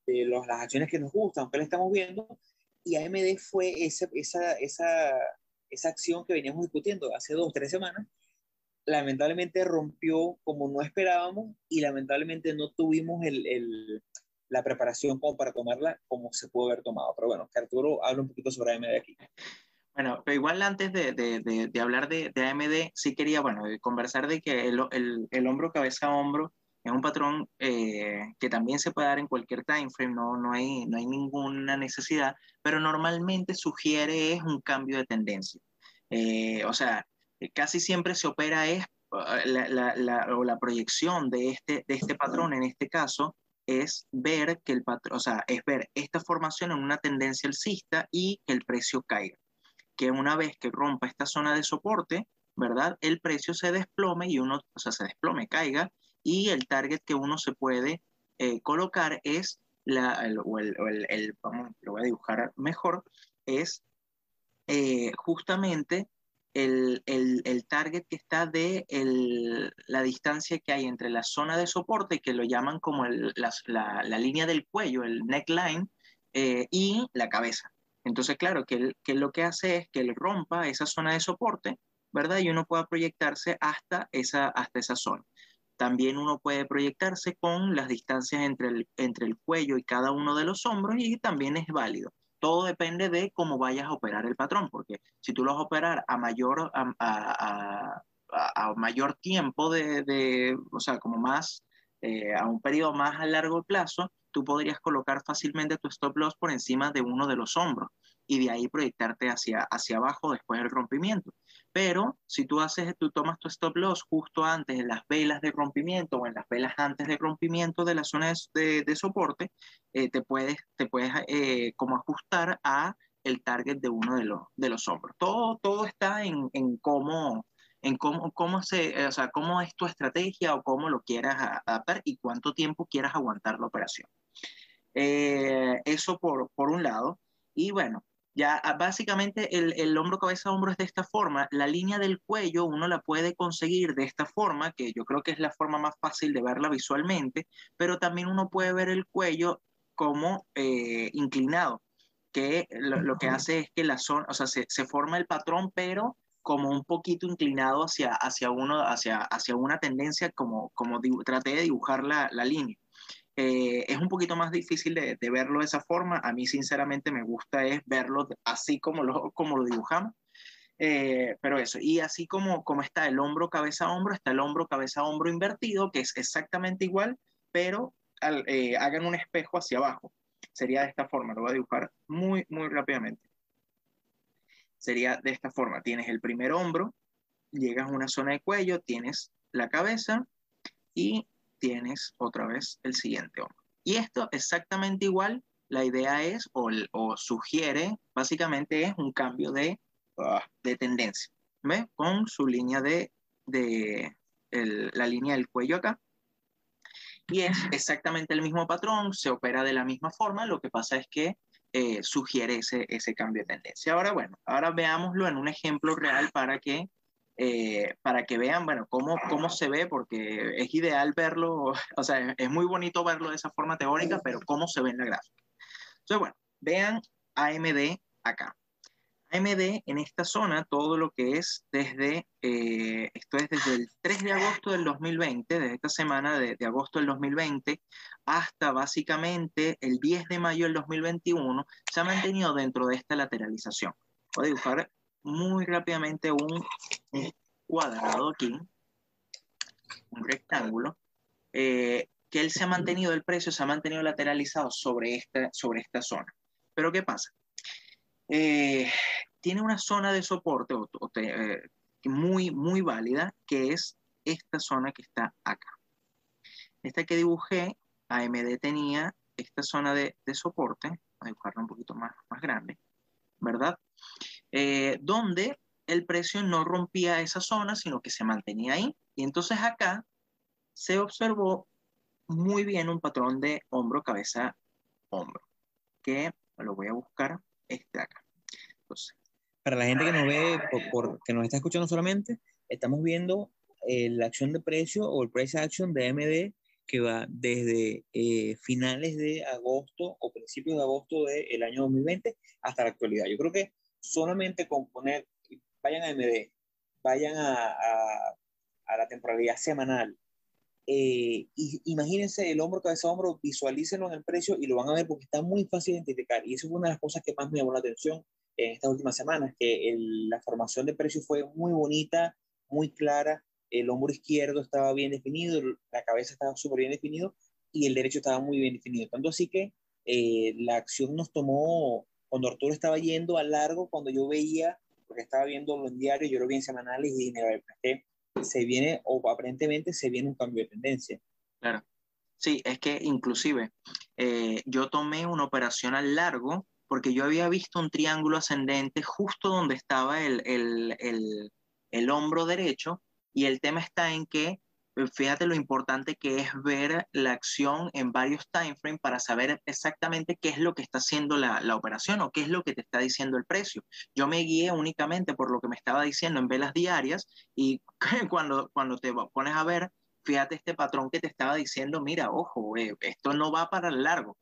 de los, las acciones que nos gustan, que le estamos viendo, y AMD fue esa, esa, esa esa acción que veníamos discutiendo hace dos, tres semanas, lamentablemente rompió como no esperábamos y lamentablemente no tuvimos el, el, la preparación como para tomarla como se pudo haber tomado. Pero bueno, Arturo habla un poquito sobre AMD aquí. Bueno, pero igual antes de, de, de, hablar de, AMD, sí quería, bueno, conversar de que el, el, el hombro cabeza a hombro es un patrón eh, que también se puede dar en cualquier time frame, no, no, hay, no hay ninguna necesidad, pero normalmente sugiere es un cambio de tendencia. Eh, o sea, casi siempre se opera es ah, la, la, o la proyección de este, de este patrón, en este caso, es ver que el patrón, o sea, es ver esta formación en una tendencia alcista y que el precio caiga. Que una vez que rompa esta zona de soporte, ¿verdad? El precio se desplome y uno, o sea, se desplome, caiga y el target que uno se puede eh, colocar es la, el, o el, el, vamos, lo voy a dibujar mejor, es eh, justamente el, el, el, target que está de el, la distancia que hay entre la zona de soporte, que lo llaman como la, la, la, línea del cuello, el neckline, eh, y la cabeza. Entonces, claro, que, que lo que hace es que él rompa esa zona de soporte, ¿verdad? Y uno pueda proyectarse hasta esa, hasta esa zona. También uno puede proyectarse con las distancias entre el, entre el cuello y cada uno de los hombros y también es válido. Todo depende de cómo vayas a operar el patrón, porque si tú lo vas a operar a mayor, a, a, a, mayor tiempo de, de, o sea, como más, eh, a un periodo más a largo plazo, tú podrías colocar fácilmente tu stop loss por encima de uno de los hombros y de ahí proyectarte hacia, hacia abajo después del rompimiento. Pero si tú haces, tú tomas tu stop loss justo antes de las velas de rompimiento o en las velas antes de rompimiento de la zona de, de, soporte, eh, te puedes, te puedes eh, como ajustar a el target de uno de los, de los hombros. Todo, todo está en, en cómo, en cómo, cómo, se, o sea, cómo es tu estrategia o cómo lo quieras adaptar y cuánto tiempo quieras aguantar la operación. Eh, eso por, por un lado. Y bueno, ya ah, básicamente el, el, hombro cabeza hombro es de esta forma. La línea del cuello uno la puede conseguir de esta forma, que yo creo que es la forma más fácil de verla visualmente, pero también uno puede ver el cuello como eh, inclinado, que lo, lo, que hace es que la zona, o sea, se, se, forma el patrón, pero como un poquito inclinado hacia, hacia, uno, hacia, hacia una tendencia, como, como traté de dibujar la, la línea. Eh, es un poquito más difícil de, verlo de esa forma. A mí, sinceramente, me gusta es verlo así como lo, como dibujamos. Eh, pero eso, y así como, como está el hombro, cabeza, hombro, está el hombro, cabeza, hombro invertido, que es exactamente igual, pero eh, hagan un espejo hacia abajo. Sería de esta forma, lo voy a dibujar muy, muy rápidamente. Sería de esta forma, tienes el primer hombro, llegas a una zona de cuello, tienes la cabeza y tienes otra vez el siguiente hombro. Y esto exactamente igual, la idea es o, sugiere, básicamente es un cambio de, uh, de tendencia, ¿ve? Con su línea de, de la línea del cuello acá. Y es exactamente el mismo patrón, se opera de la misma forma, lo que pasa es que eh, sugiere ese, ese cambio de tendencia. Ahora, bueno, ahora veámoslo en un ejemplo real para que eh, para que vean, bueno, cómo, cómo se ve, porque es ideal verlo, o sea, es muy bonito verlo de esa forma teórica, pero cómo se ve en la gráfica. Entonces, bueno, vean AMD acá. AMD en esta zona, todo lo que es desde, eh, esto es desde el 3 de agosto del 2020, desde esta semana de, de, agosto del 2020, hasta básicamente el 10 de mayo del 2021, se ha mantenido dentro de esta lateralización. Voy a dibujar muy rápidamente un, cuadrado aquí, un rectángulo, eh, que él se ha mantenido, el precio se ha mantenido lateralizado sobre esta, sobre esta zona. Pero ¿qué pasa? Eh, tiene una zona de soporte eh, muy, muy válida, que es esta zona que está acá. Esta que dibujé, AMD tenía esta zona de, de soporte, voy a dibujarla un poquito más, más grande, ¿verdad? Eh, donde el precio no rompía esa zona, sino que se mantenía ahí. Y entonces acá se observó muy bien un patrón de hombro, cabeza, hombro, que lo voy a buscar este acá. Entonces, Para la gente que nos ve, por, que nos está escuchando solamente, estamos viendo eh, la acción de precio o el price action de AMD que va desde eh, finales de agosto o principios de agosto del año 2020 hasta la actualidad. Yo creo que solamente con poner, vayan a MD, vayan a, a, la temporalidad semanal, eh, y, imagínense el hombro, cabeza, hombro, visualícenlo en el precio y lo van a ver porque está muy fácil de identificar. Y eso fue una de las cosas que más me llamó la atención en estas últimas semanas, que la formación de precio fue muy bonita, muy clara. El hombro izquierdo estaba bien definido, la cabeza estaba súper bien definido y el derecho estaba muy bien definido. Tanto así que eh, la acción nos tomó cuando Arturo estaba yendo a largo, cuando yo veía, porque estaba viendo los diarios, yo lo vi en semanales y dije, que se viene, o aparentemente se viene un cambio de tendencia. Claro. Sí, es que inclusive eh, yo tomé una operación al largo porque yo había visto un triángulo ascendente justo donde estaba el, el, el, el hombro derecho y el tema está en que fíjate lo importante que es ver la acción en varios time frames para saber exactamente qué es lo que está haciendo la, la, operación o qué es lo que te está diciendo el precio. Yo me guié únicamente por lo que me estaba diciendo en velas diarias y cuando, cuando te pones a ver, fíjate este patrón que te estaba diciendo, mira, ojo, eh, esto no va para el largo,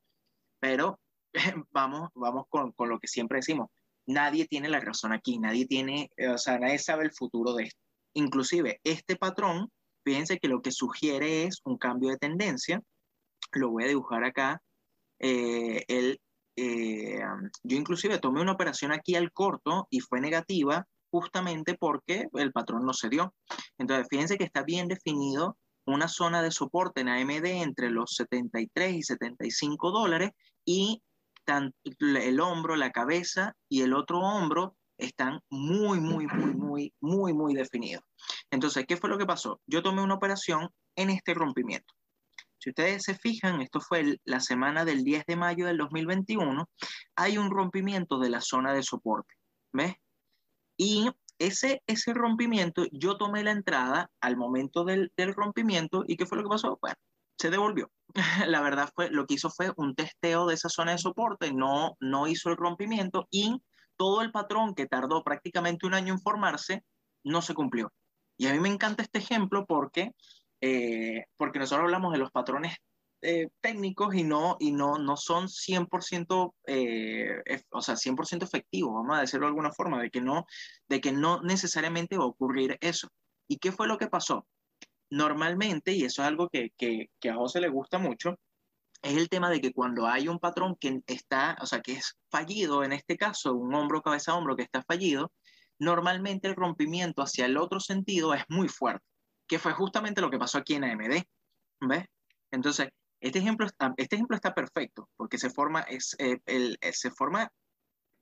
pero vamos, vamos con, con lo que siempre decimos. Nadie tiene la razón aquí, nadie tiene, o sea, nadie sabe el futuro de esto. Inclusive, este patrón fíjense que lo que sugiere es un cambio de tendencia. Lo voy a dibujar acá. Eh, el, eh, yo inclusive tomé una operación aquí al corto y fue negativa justamente porque el patrón no se dio. Entonces, fíjense que está bien definido una zona de soporte en AMD entre los 73 y 75 dólares y tanto el hombro, la cabeza y el otro hombro están muy, muy, muy, muy, muy, muy definidos. Entonces, ¿qué fue lo que pasó? Yo tomé una operación en este rompimiento. Si ustedes se fijan, esto fue la semana del 10 de mayo del 2021, hay un rompimiento de la zona de soporte, ¿ves? Y ese, ese rompimiento, yo tomé la entrada al momento del, del rompimiento y ¿qué fue lo que pasó? Bueno, se devolvió. la verdad fue, lo que hizo fue un testeo de esa zona de soporte, no, no hizo el rompimiento y todo el patrón que tardó prácticamente un año en formarse, no se cumplió. Y a mí me encanta este ejemplo porque, eh, porque nosotros hablamos de los patrones eh, técnicos y no, y no, no son 100%, eh, o sea, 100% efectivos, vamos a decirlo de alguna forma, de que, no, de que no necesariamente va a ocurrir eso. ¿Y qué fue lo que pasó? Normalmente, y eso es algo que, que, que a José le gusta mucho, es el tema de que cuando hay un patrón que está, o sea, que es fallido, en este caso, un hombro, cabeza, hombro que está fallido, normalmente el rompimiento hacia el otro sentido es muy fuerte, que fue justamente lo que pasó aquí en AMD. ¿Ves? Entonces, este ejemplo, este ejemplo está perfecto porque se forma, es, eh, eh, se forma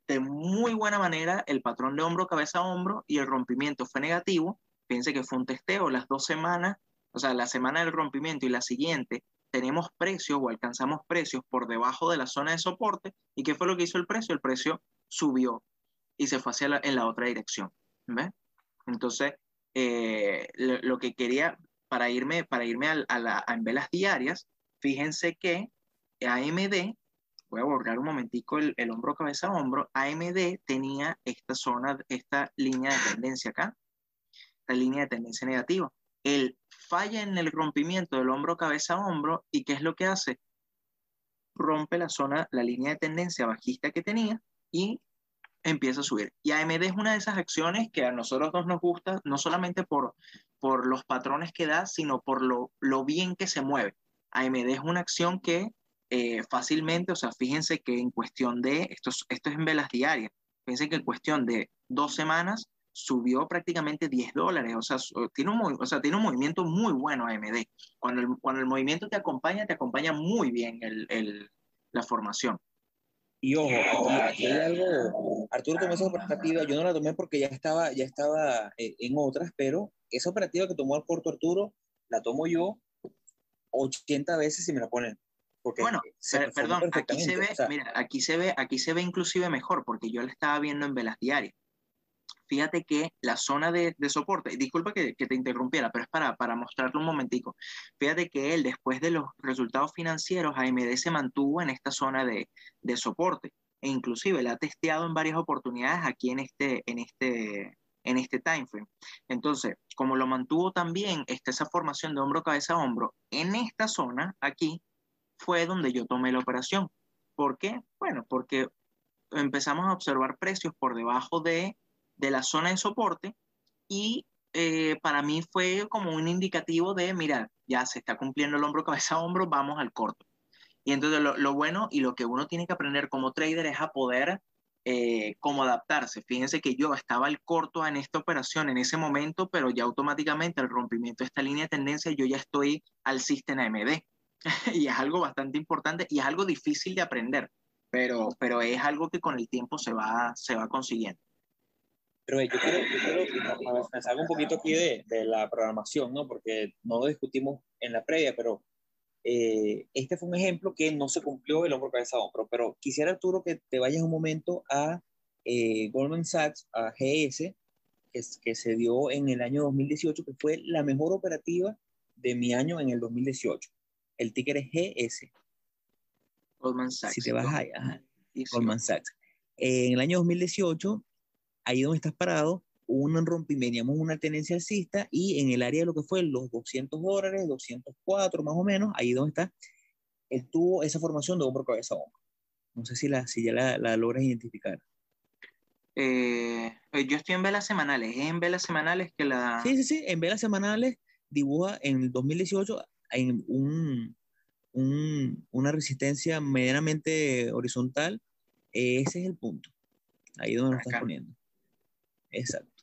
de muy buena manera el patrón de hombro, cabeza, hombro y el rompimiento fue negativo. Fíjense que fue un testeo las dos semanas, o sea, la semana del rompimiento y la siguiente tenemos precios o alcanzamos precios por debajo de la zona de soporte. ¿Y qué fue lo que hizo el precio? El precio subió y se fue hacia la, en la otra dirección. ¿ves? Entonces, eh, lo, lo, que quería, para irme, para irme a, a, la, a en velas diarias, fíjense que AMD, voy a borrar un momentico el, el hombro, cabeza, hombro, AMD tenía esta zona, esta línea de tendencia acá. esta línea de tendencia negativa. Él falla en el rompimiento del hombro cabeza a hombro y ¿qué es lo que hace? Rompe la zona, la línea de tendencia bajista que tenía y empieza a subir. Y AMD es una de esas acciones que a nosotros dos nos gusta, no solamente por, por los patrones que da, sino por lo, lo bien que se mueve. AMD es una acción que eh, fácilmente, o sea, fíjense que en cuestión de, esto, esto es en velas diarias, fíjense que en cuestión de dos semanas subió prácticamente 10 dólares, o sea, tiene un, o sea, tiene un movimiento muy bueno AMD. Cuando el, cuando el movimiento te acompaña, te acompaña muy bien el, el, la formación. Y ojo, aquí, hay algo, Arturo tomó esa operativa, yo no la tomé porque ya estaba, ya estaba eh, en otras, pero esa operativa que tomó el corto Arturo, la tomo yo 80 veces si me la ponen. Porque bueno, perdón, aquí se ve, mira, aquí se ve, aquí se ve inclusive mejor, porque yo la estaba viendo en velas diarias. Fíjate que la zona de, de soporte, disculpa que, te interrumpiera, pero es para, para mostrarlo un momentico. Fíjate que él, después de los resultados financieros, AMD se mantuvo en esta zona de, de soporte e inclusive la ha testeado en varias oportunidades aquí en este, en este, en este time frame. Entonces, como lo mantuvo también esta, esa formación de hombro, cabeza, hombro, en esta zona aquí fue donde yo tomé la operación. ¿Por qué? Bueno, porque empezamos a observar precios por debajo de de la zona de soporte y eh, para mí fue como un indicativo de, mira, ya se está cumpliendo el hombro, cabeza, hombro, vamos al corto. Y entonces lo, bueno y lo que uno tiene que aprender como trader es a poder eh, como adaptarse. Fíjense que yo estaba al corto en esta operación en ese momento, pero ya automáticamente al rompimiento de esta línea de tendencia yo ya estoy al sistema AMD. y es algo bastante importante y es algo difícil de aprender, pero, pero es algo que con el tiempo se va, se va consiguiendo. Pero yo quiero, yo quiero me salgo un poquito aquí de, de, la programación, ¿no? Porque no lo discutimos en la previa, pero eh, este fue un ejemplo que no se cumplió el hombro cabeza a hombro. Pero quisiera, Arturo, que te vayas un momento a eh, Goldman Sachs, a GS, que, que se dio en el año 2018, que fue la mejor operativa de mi año en el 2018. El ticker es GS. Goldman Sachs. Si te vas a Goldman Sachs. en el año 2018 ahí donde estás parado, un rompimiento, una tendencia alcista y en el área de lo que fue los 200 dólares, 204 más o menos, ahí donde está, él tuvo esa formación de hombro, cabeza, hombro. No sé si, la, si ya la, la logras identificar. Eh, eh, yo estoy en velas semanales, ¿es en velas semanales que la...? Sí, sí, sí, en velas semanales dibuja en el 2018 en un, un, una resistencia medianamente horizontal, ese es el punto, ahí donde lo estás poniendo. Exacto.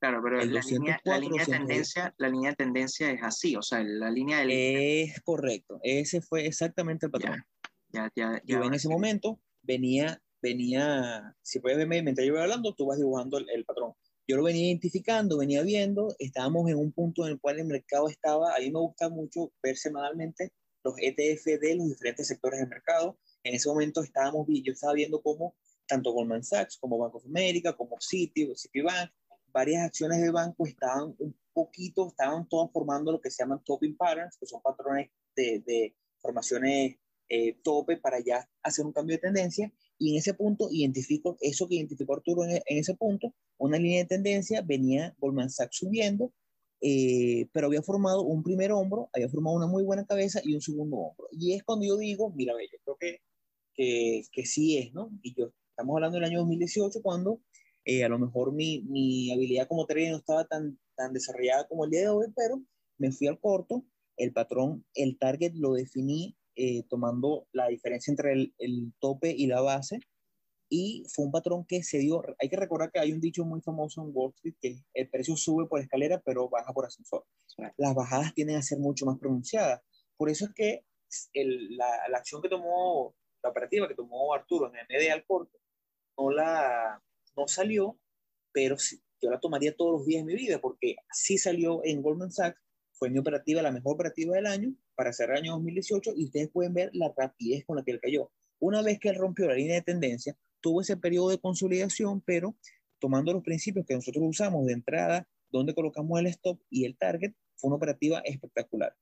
Claro, pero la, línea, la, línea de tendencia, la línea de tendencia es así, o sea, la línea del... Es correcto, ese fue exactamente el patrón. Ya, ya, ya, yo en ese momento venía, venía, si puedes verme mientras yo voy hablando, tú vas dibujando el, patrón. Yo lo venía identificando, venía viendo, estábamos en un punto en el cual el mercado estaba, a mí me gusta mucho ver semanalmente los ETF de los diferentes sectores del mercado. En ese momento estábamos, yo estaba viendo cómo tanto Goldman Sachs como Bank of America, como Citi, Citibank, varias acciones de banco estaban un poquito, estaban todas formando lo que se llaman topping patterns, que son patrones de, de formaciones eh, tope para ya hacer un cambio de tendencia. Y en ese punto identifico eso que identificó Arturo en, en ese punto, una línea de tendencia, venía Goldman Sachs subiendo, eh, pero había formado un primer hombro, había formado una muy buena cabeza y un segundo hombro. Y es cuando yo digo, mira, yo creo que, que, que sí es, ¿no? Y yo Estamos hablando del año 2018 cuando eh, a lo mejor mi, mi, habilidad como trader no estaba tan, tan desarrollada como el día de hoy, pero me fui al corto, el patrón, el target lo definí eh, tomando la diferencia entre el, el, tope y la base y fue un patrón que se dio, hay que recordar que hay un dicho muy famoso en Wall Street que el precio sube por escalera pero baja por ascensor. Las bajadas tienden a ser mucho más pronunciadas. Por eso es que el, la, la, acción que tomó, la operativa que tomó Arturo en el medio al corto, no la no salió, pero yo la tomaría todos los días de mi vida porque sí salió en Goldman Sachs, fue mi operativa, la mejor operativa del año para cerrar el año 2018 y ustedes pueden ver la rapidez con la que él cayó. Una vez que él rompió la línea de tendencia, tuvo ese periodo de consolidación, pero tomando los principios que nosotros usamos de entrada, donde colocamos el stop y el target, fue una operativa espectacular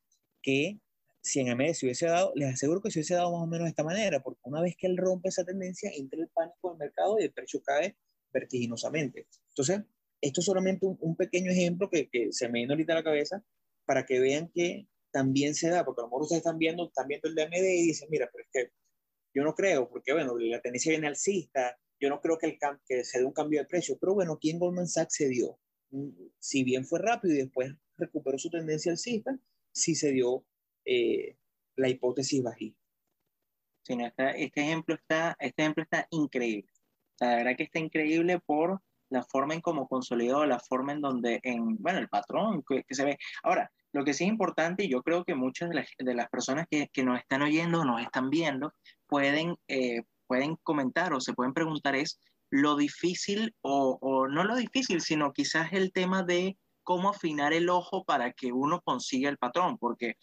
que si en AMD se hubiese dado, les aseguro que se hubiese dado más o menos de esta manera, porque una vez que él rompe esa tendencia, entra el pánico del mercado y el precio cae vertiginosamente. Entonces, esto es solamente un, pequeño ejemplo que, que, se me viene ahorita a la cabeza para que vean que también se da, porque a lo mejor ustedes están viendo, están viendo el DMD y dicen, mira, pero es que yo no creo, porque bueno, la tendencia viene alcista, yo no creo que, el que se dé un cambio de precio, pero bueno, aquí en Goldman Sachs se dio. Mm, si bien fue rápido y después recuperó su tendencia alcista, sí se dio eh, la hipótesis bajista. Sí, este, ejemplo está, este ejemplo está increíble. La verdad que está increíble por la forma en cómo consolidó, la forma en donde, en, bueno, el patrón que, se ve. Ahora, lo que sí es importante, y yo creo que muchas de las, de las personas que, que, nos están oyendo nos están viendo pueden, eh, pueden comentar o se pueden preguntar es lo difícil, o, o no lo difícil, sino quizás el tema de cómo afinar el ojo para que uno consiga el patrón, porque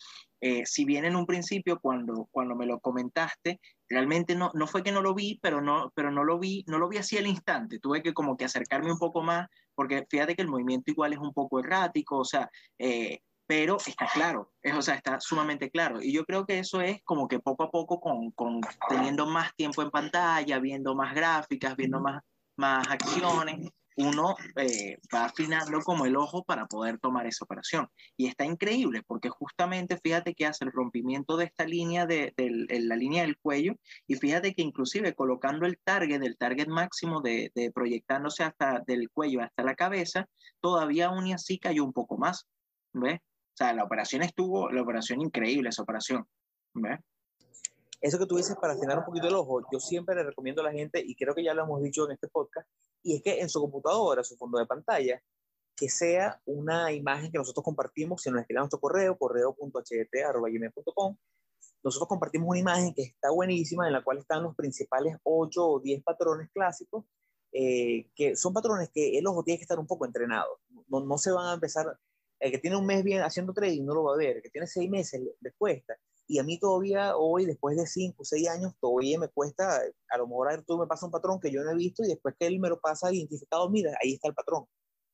eh, si bien en un principio cuando, cuando me lo comentaste, realmente no, no fue que no lo vi, pero no, pero no lo vi, no lo vi así al instante, tuve que como que acercarme un poco más, porque fíjate que el movimiento igual es un poco errático, o sea, eh, pero está claro, es, o sea, está sumamente claro. Y yo creo que eso es como que poco a poco, con, con teniendo más tiempo en pantalla, viendo más gráficas, viendo más, más acciones, uno eh, va afinando como el ojo para poder tomar esa operación. Y está increíble porque justamente fíjate que hace el rompimiento de esta línea, de, la línea del cuello, y fíjate que inclusive colocando el target, el target máximo de, proyectándose hasta del cuello hasta la cabeza, todavía aún y así cayó un poco más. ¿Ves? O sea, la operación estuvo, la operación increíble, esa operación. ¿Ves? Eso que tú dices para afinar un poquito el ojo, yo siempre le recomiendo a la gente, y creo que ya lo hemos dicho en este podcast, y es que en su computadora, su fondo de pantalla, que sea una imagen que nosotros compartimos, si nos escriben nuestro correo, correo.ht.com, nosotros compartimos una imagen que está buenísima, en la cual están los principales 8 o 10 patrones clásicos, eh, que son patrones que el ojo tiene que estar un poco entrenado. No, no se van a empezar, el que tiene un mes bien haciendo trading no lo va a ver, el que tiene seis meses le cuesta, y a mí todavía hoy, después de 5 o 6 años, todavía me cuesta, a lo mejor tú me pasa un patrón que yo no he visto y después que él me lo pasa identificado, mira, ahí está el patrón.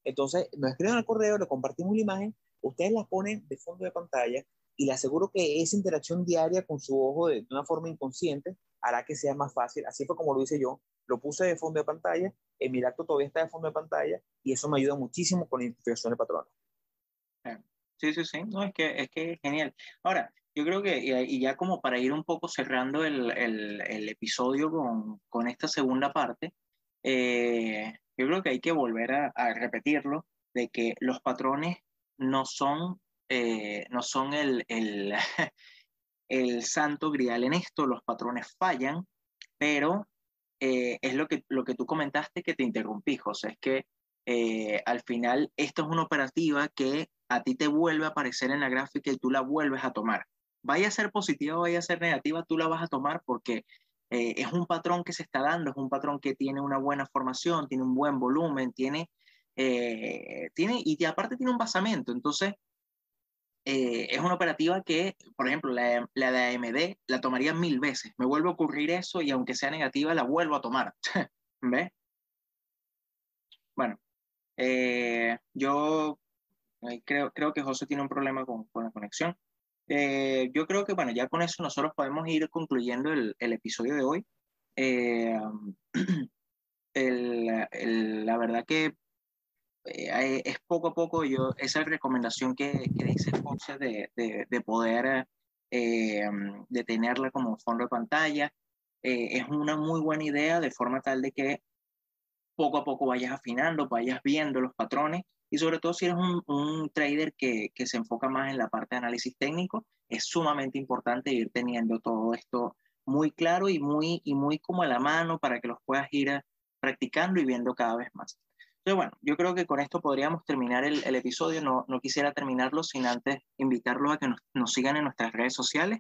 Entonces, nos escriben al correo, le compartimos la imagen, ustedes la ponen de fondo de pantalla y le aseguro que esa interacción diaria con su ojo de, una forma inconsciente hará que sea más fácil. Así fue como lo hice yo. Lo puse de fondo de pantalla, el Miracto todavía está de fondo de pantalla y eso me ayuda muchísimo con la identificación de patrones. Sí, sí, sí, no, es que es que genial. Ahora, yo creo que, y ya como para ir un poco cerrando el, el, episodio con, con, esta segunda parte, eh, yo creo que hay que volver a, a, repetirlo, de que los patrones no son, eh, no son el, el, el, santo grial en esto, los patrones fallan, pero eh, es lo que, lo que tú comentaste que te interrumpí, José, es que al final esto es una operativa que a ti te vuelve a aparecer en la gráfica y tú la vuelves a tomar vaya a ser positiva o vaya a ser negativa, tú la vas a tomar porque eh, es un patrón que se está dando, es un patrón que tiene una buena formación, tiene un buen volumen, tiene, eh, tiene y aparte tiene un basamento. Entonces, eh, es una operativa que, por ejemplo, la, la, de AMD la tomaría mil veces. Me vuelve a ocurrir eso y aunque sea negativa, la vuelvo a tomar. ¿Ves? Bueno, yo creo, creo que José tiene un problema con, con la conexión. Eh, yo creo que, bueno, ya con eso nosotros podemos ir concluyendo el, el episodio de hoy. Eh, el, el, la verdad que eh, es poco a poco yo, esa recomendación que, que dice Fox de, de, de poder de tenerla como fondo de pantalla, es una muy buena idea de forma tal de que poco a poco vayas afinando, vayas viendo los patrones y sobre todo si eres un, un trader que, que, se enfoca más en la parte de análisis técnico, es sumamente importante ir teniendo todo esto muy claro y muy, y muy como a la mano para que los puedas ir practicando y viendo cada vez más. Entonces, bueno, yo creo que con esto podríamos terminar el, el episodio. No, no, quisiera terminarlo sin antes invitarlos a que nos, nos sigan en nuestras redes sociales.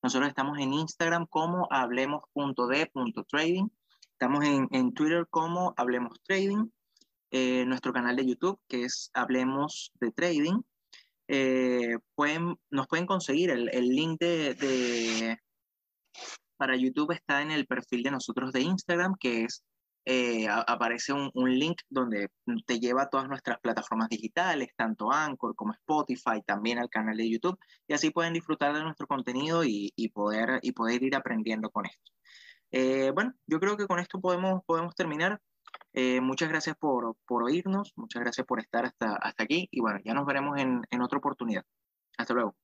Nosotros estamos en Instagram como hablemos.d.trading. Estamos en, en Twitter como Hablemos Trading eh, nuestro canal de YouTube, que es Hablemos de Trading. Eh, pueden, nos pueden conseguir el, el link de, de, para YouTube está en el perfil de nosotros de Instagram, que es eh, aparece un, un, link donde te lleva a todas nuestras plataformas digitales, tanto Anchor como Spotify, también al canal de YouTube, y así pueden disfrutar de nuestro contenido y, y poder, y poder ir aprendiendo con esto. Eh, bueno, yo creo que con esto podemos, podemos terminar. Eh, muchas gracias por, por oírnos, muchas gracias por estar hasta, hasta aquí y bueno, ya nos veremos en, en otra oportunidad. Hasta luego.